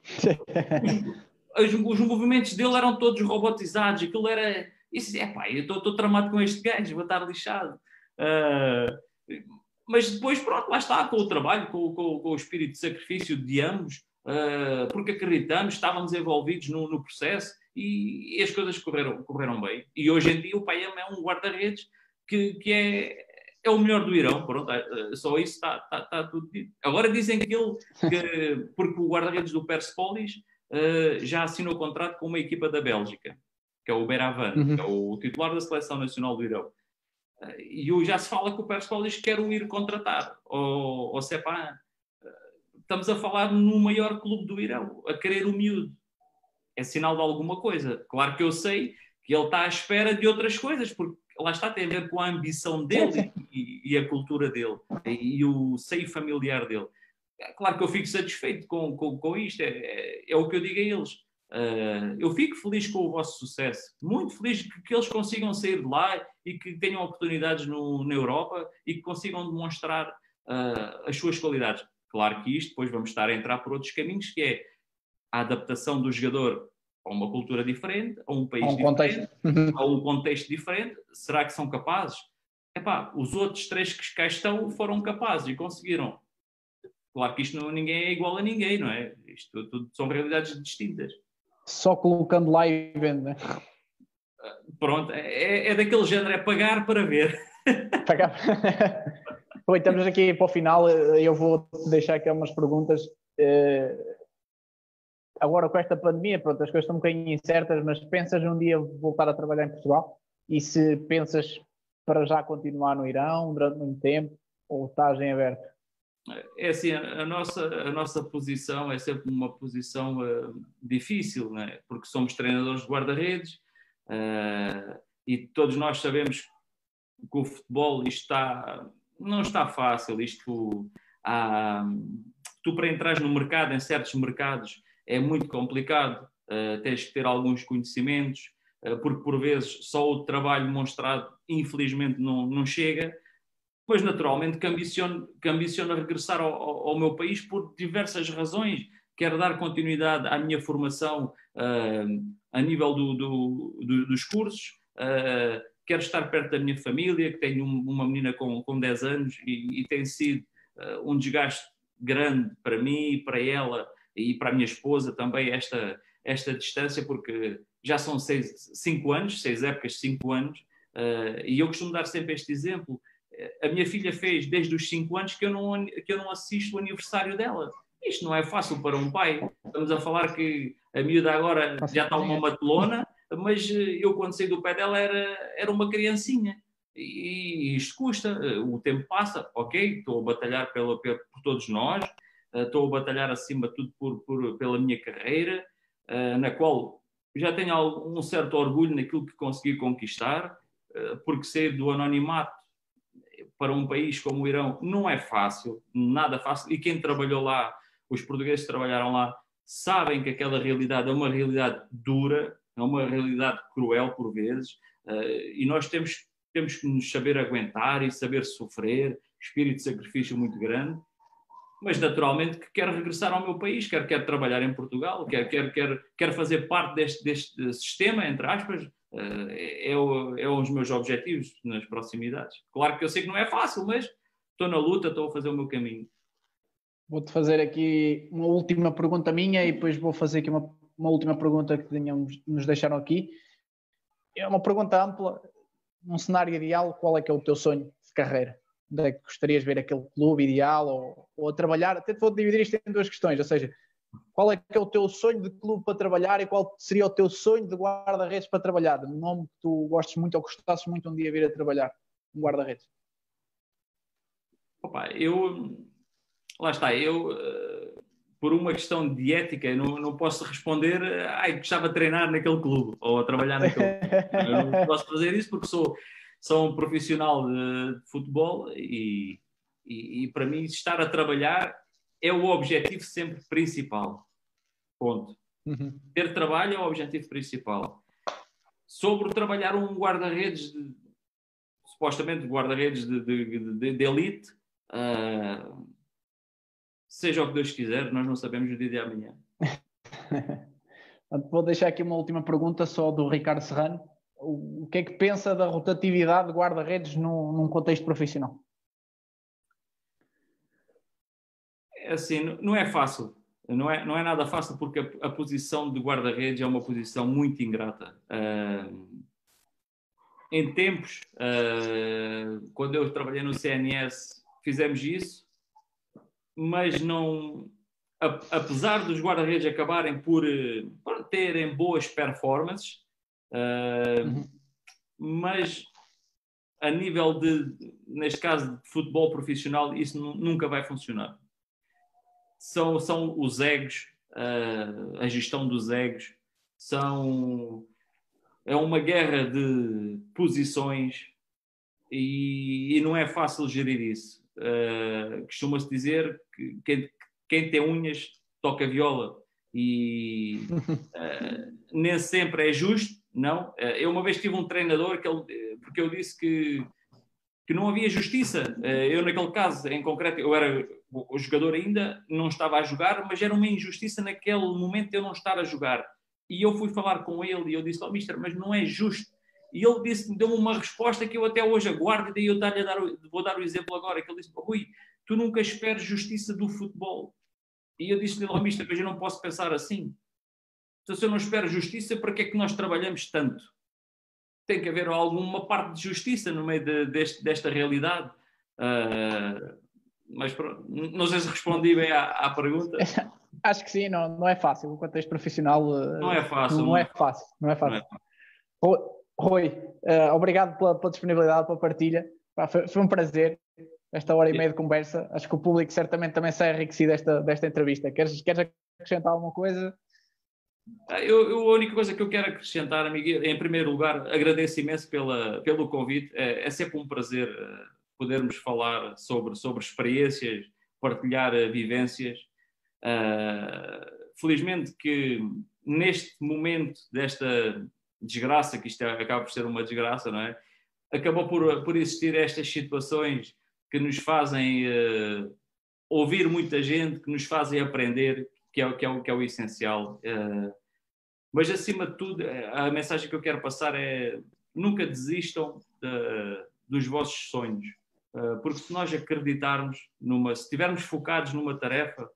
os, os, movimentos dele eram todos robotizados, aquilo era. Isso, é pá, eu estou tramado com este gajo, vou estar lixado. Uh, mas depois, pronto, lá está, com o trabalho, com, com, com o espírito de sacrifício de ambos, uh, porque acreditamos, estávamos envolvidos no, no processo e, as coisas correram, correram bem. E hoje em dia o Paiam é um guarda-redes que, que é, é o melhor do Irão, pronto, é, só isso está, está, está tudo dito. Agora dizem que ele, que, porque o guarda-redes do Persepolis uh, já assinou contrato com uma equipa da Bélgica, que é o Beravan, uhum. que é o titular da Seleção Nacional do Irão. Uh, e já se fala que o Persepolis quer o ir contratar, ou, ou Sepan. Uh, estamos a falar no maior clube do Irão, a querer o miúdo. É sinal de alguma coisa. Claro que eu sei que ele está à espera de outras coisas, porque lá está, tem a ver com a ambição dele e, e, a cultura dele e, e o seio familiar dele. Claro que eu fico satisfeito com, com, com isto, é, é, é, o que eu digo a eles. Uh, eu fico feliz com o vosso sucesso, muito feliz que, que, eles consigam sair de lá e que tenham oportunidades no, na Europa e que consigam demonstrar uh, as suas qualidades. Claro que isto depois vamos estar a entrar por outros caminhos, que é a adaptação do jogador a uma cultura diferente, a um país a um diferente, contexto. a um contexto diferente. Será que são capazes? Epá, os outros três que cá estão foram capazes e conseguiram. Claro que isto não, ninguém é igual a ninguém, não é? Isto tudo são realidades distintas. Só colocando lá e vendo, né? Pronto, é, é daquele género, é pagar para ver. Pagar. Bom, estamos aqui para o final, eu vou deixar aqui umas perguntas. Eh, agora com esta pandemia, pronto, as coisas estão um bocadinho incertas, mas pensas um dia voltar a trabalhar em Portugal? E se pensas para já continuar no Irão durante muito tempo ou estás em aberto? É assim, a nossa, a nossa posição é sempre uma posição uh, difícil, né? porque somos treinadores de guarda-redes uh, e todos nós sabemos que o futebol está, não está fácil. Isto, há, tu para entrar no mercado, em certos mercados, é muito complicado, uh, tens que ter alguns conhecimentos, porque por vezes só o trabalho demonstrado, infelizmente, não, não chega pois naturalmente que ambiciono, que ambiciono regressar ao, ao, meu país por diversas razões. Quero dar continuidade à minha formação uh, a nível do, do, do, dos cursos, uh, quero estar perto da minha família, que tenho uma menina com, com 10 anos e, e tem sido uh, um desgaste grande para mim, para ela e para a minha esposa também esta, esta distância, porque já são seis, cinco anos, seis épocas, cinco anos, uh, e eu costumo dar sempre este exemplo a minha filha fez desde os 5 anos que eu, não, que eu não assisto o aniversário dela. Isto não é fácil para um pai. Estamos a falar que a miúda agora já está uma matelona, mas eh, eu quando saí do pé dela era, era uma criancinha. E isto custa, eh, o tempo passa, ok, estou a batalhar pela, por todos nós, eh, estou a batalhar acima de tudo por, por, pela minha carreira, na qual já tenho um certo orgulho naquilo que consegui conquistar, porque sair do anonimato para um país como o Irão não é fácil, nada fácil, e quem trabalhou lá, os portugueses que trabalharam lá, sabem que aquela realidade é uma realidade dura, é uma realidade cruel por vezes, eh, e nós temos, temos que nos saber aguentar e saber sofrer, espírito de sacrifício muito grande, mas naturalmente que quero regressar ao meu país, quero, quero trabalhar em Portugal, quero, quero, quero, quero fazer parte deste, deste sistema, entre aspas, é, é, é os meus objetivos nas proximidades. Claro que eu sei que não é fácil, mas estou na luta, estou a fazer o meu caminho. Vou-te fazer aqui uma última pergunta minha e depois vou fazer aqui uma, uma última pergunta que tínhamos, nos deixaram aqui. É uma pergunta ampla. Num cenário ideal, qual é que é o teu sonho de carreira? Onde é que gostarias de ver aquele clube ideal ou, ou a trabalhar? Até vou dividir isto em duas questões, ou seja, qual é que é o teu sonho de clube para trabalhar e qual seria o teu sonho de guarda-redes para trabalhar? Um nome que tu gostes muito ou gostasses muito um dia vir a trabalhar, um guarda-redes. Opa, eu. Lá está, eu. Uh, por uma questão de ética, não, não posso responder. Ai, gostava de treinar naquele clube ou a trabalhar naquele clube. Eu não posso fazer isso porque sou. Sou um profissional de, de futebol e, e, e, para mim estar a trabalhar é o objetivo sempre principal. Ponto. Uhum. Ter trabalho é o objetivo principal. Sobre trabalhar um guarda-redes, supostamente guarda-redes de, de, de, elite, uh, seja o que Deus quiser, nós não sabemos o dia de amanhã. Vou deixar aqui uma última pergunta só do Ricardo Serrano. O, que é que pensa da rotatividade de guarda-redes num, num contexto profissional? É assim, não é fácil. Não é, não é nada fácil porque a, a posição de guarda-redes é uma posição muito ingrata. Uh, em tempos, uh, quando eu trabalhei no CNS, fizemos isso, mas não, apesar dos guarda-redes acabarem por, por, terem boas performances, uh, uhum. mas a nível de, neste caso, de futebol profissional, isso nunca vai funcionar. São, são os egos, uh, a gestão dos egos, são, é uma guerra de posições e, e não é fácil gerir isso. Uh, Costuma-se dizer que quem, quem tem unhas toca viola e uh, nem sempre é justo, não. Uh, eu uma vez tive um treinador que ele, porque eu disse que, que não havia justiça. Uh, eu naquele caso, em concreto, eu era o jogador ainda, não estava a jogar, mas era uma injustiça naquele momento eu não estar a jogar. E eu fui falar com ele e eu disse, oh, mister, mas não é justo. E ele disse, deu-me uma resposta que eu até hoje aguardo, e daí eu dar, vou dar o exemplo agora, que ele disse, Rui, tu nunca esperes justiça do futebol. E eu disse-lhe ao mister, mas eu não posso pensar assim. Então, se eu não espero justiça, para que é que nós trabalhamos tanto? Tem que haver alguma parte de justiça no meio de, deste, desta realidade. Uh, mas pronto, não sei se respondi bem à, à, pergunta. Acho que sim, não, não é fácil. O contexto profissional uh, não é fácil. Não, não é fácil. Não é fácil. Não é. Rui, uh, obrigado pela, pela, disponibilidade, pela partilha. Foi, foi um prazer esta hora e meia de conversa. Acho que o público certamente também sai enriquecido desta, desta entrevista. Queres, queres acrescentar alguma coisa? Ah, eu, eu, a única coisa que eu quero acrescentar, amigo, em primeiro lugar, agradeço imenso pela, pelo convite. É, é sempre um prazer uh, podermos falar sobre, sobre experiências, partilhar uh, vivências. Uh, felizmente que neste momento desta desgraça, que isto é, acaba por ser uma desgraça, não é? Acabou por, por existir estas situações que nos fazem uh, ouvir muita gente, que nos fazem aprender, que é, que é, que é o essencial. Uh, mas, acima de tudo, a mensagem que eu quero passar é nunca desistam de, dos vossos sonhos. Uh, porque se nós acreditarmos numa, se estivermos focados numa tarefa,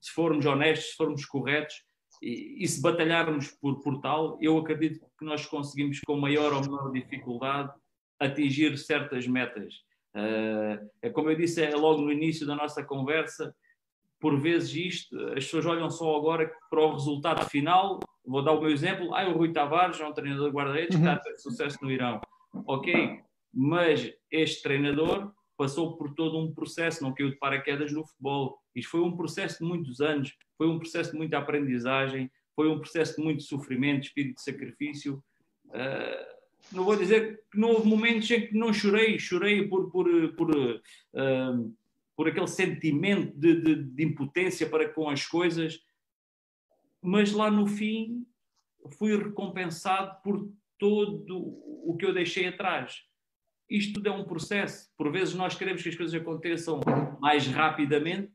se formos honestos, se formos corretos, e, e, se batalharmos por, por tal, eu acredito que nós conseguimos com maior ou menor dificuldade atingir certas metas. É como eu disse é logo no início da nossa conversa, por vezes isto, as pessoas olham só agora para o resultado final. Vou dar o meu exemplo. Ah, o Rui Tavares é um treinador de guarda-redes que está a ter sucesso no Irão. Ok, mas este treinador passou por todo um processo, não caiu de paraquedas no futebol. Isto foi um processo de muitos anos, foi um processo de muita aprendizagem, foi um processo de muito sofrimento, espírito de sacrifício. Uh, não vou dizer que não houve momentos em que não chorei, chorei por, por, por, uh, por aquele sentimento de, de, de, impotência para com as coisas, mas lá no fim fui recompensado por todo o que eu deixei atrás. Isto tudo é um processo. Por vezes nós queremos que as coisas aconteçam mais rapidamente,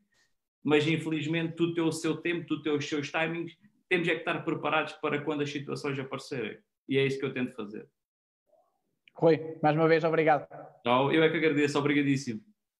mas infelizmente tudo tem o seu tempo, tudo tem os seus timings. Temos é que estar preparados para quando as situações aparecerem. E é isso que eu tento fazer. Rui, mais uma vez, obrigado. Eu é que agradeço, obrigadíssimo.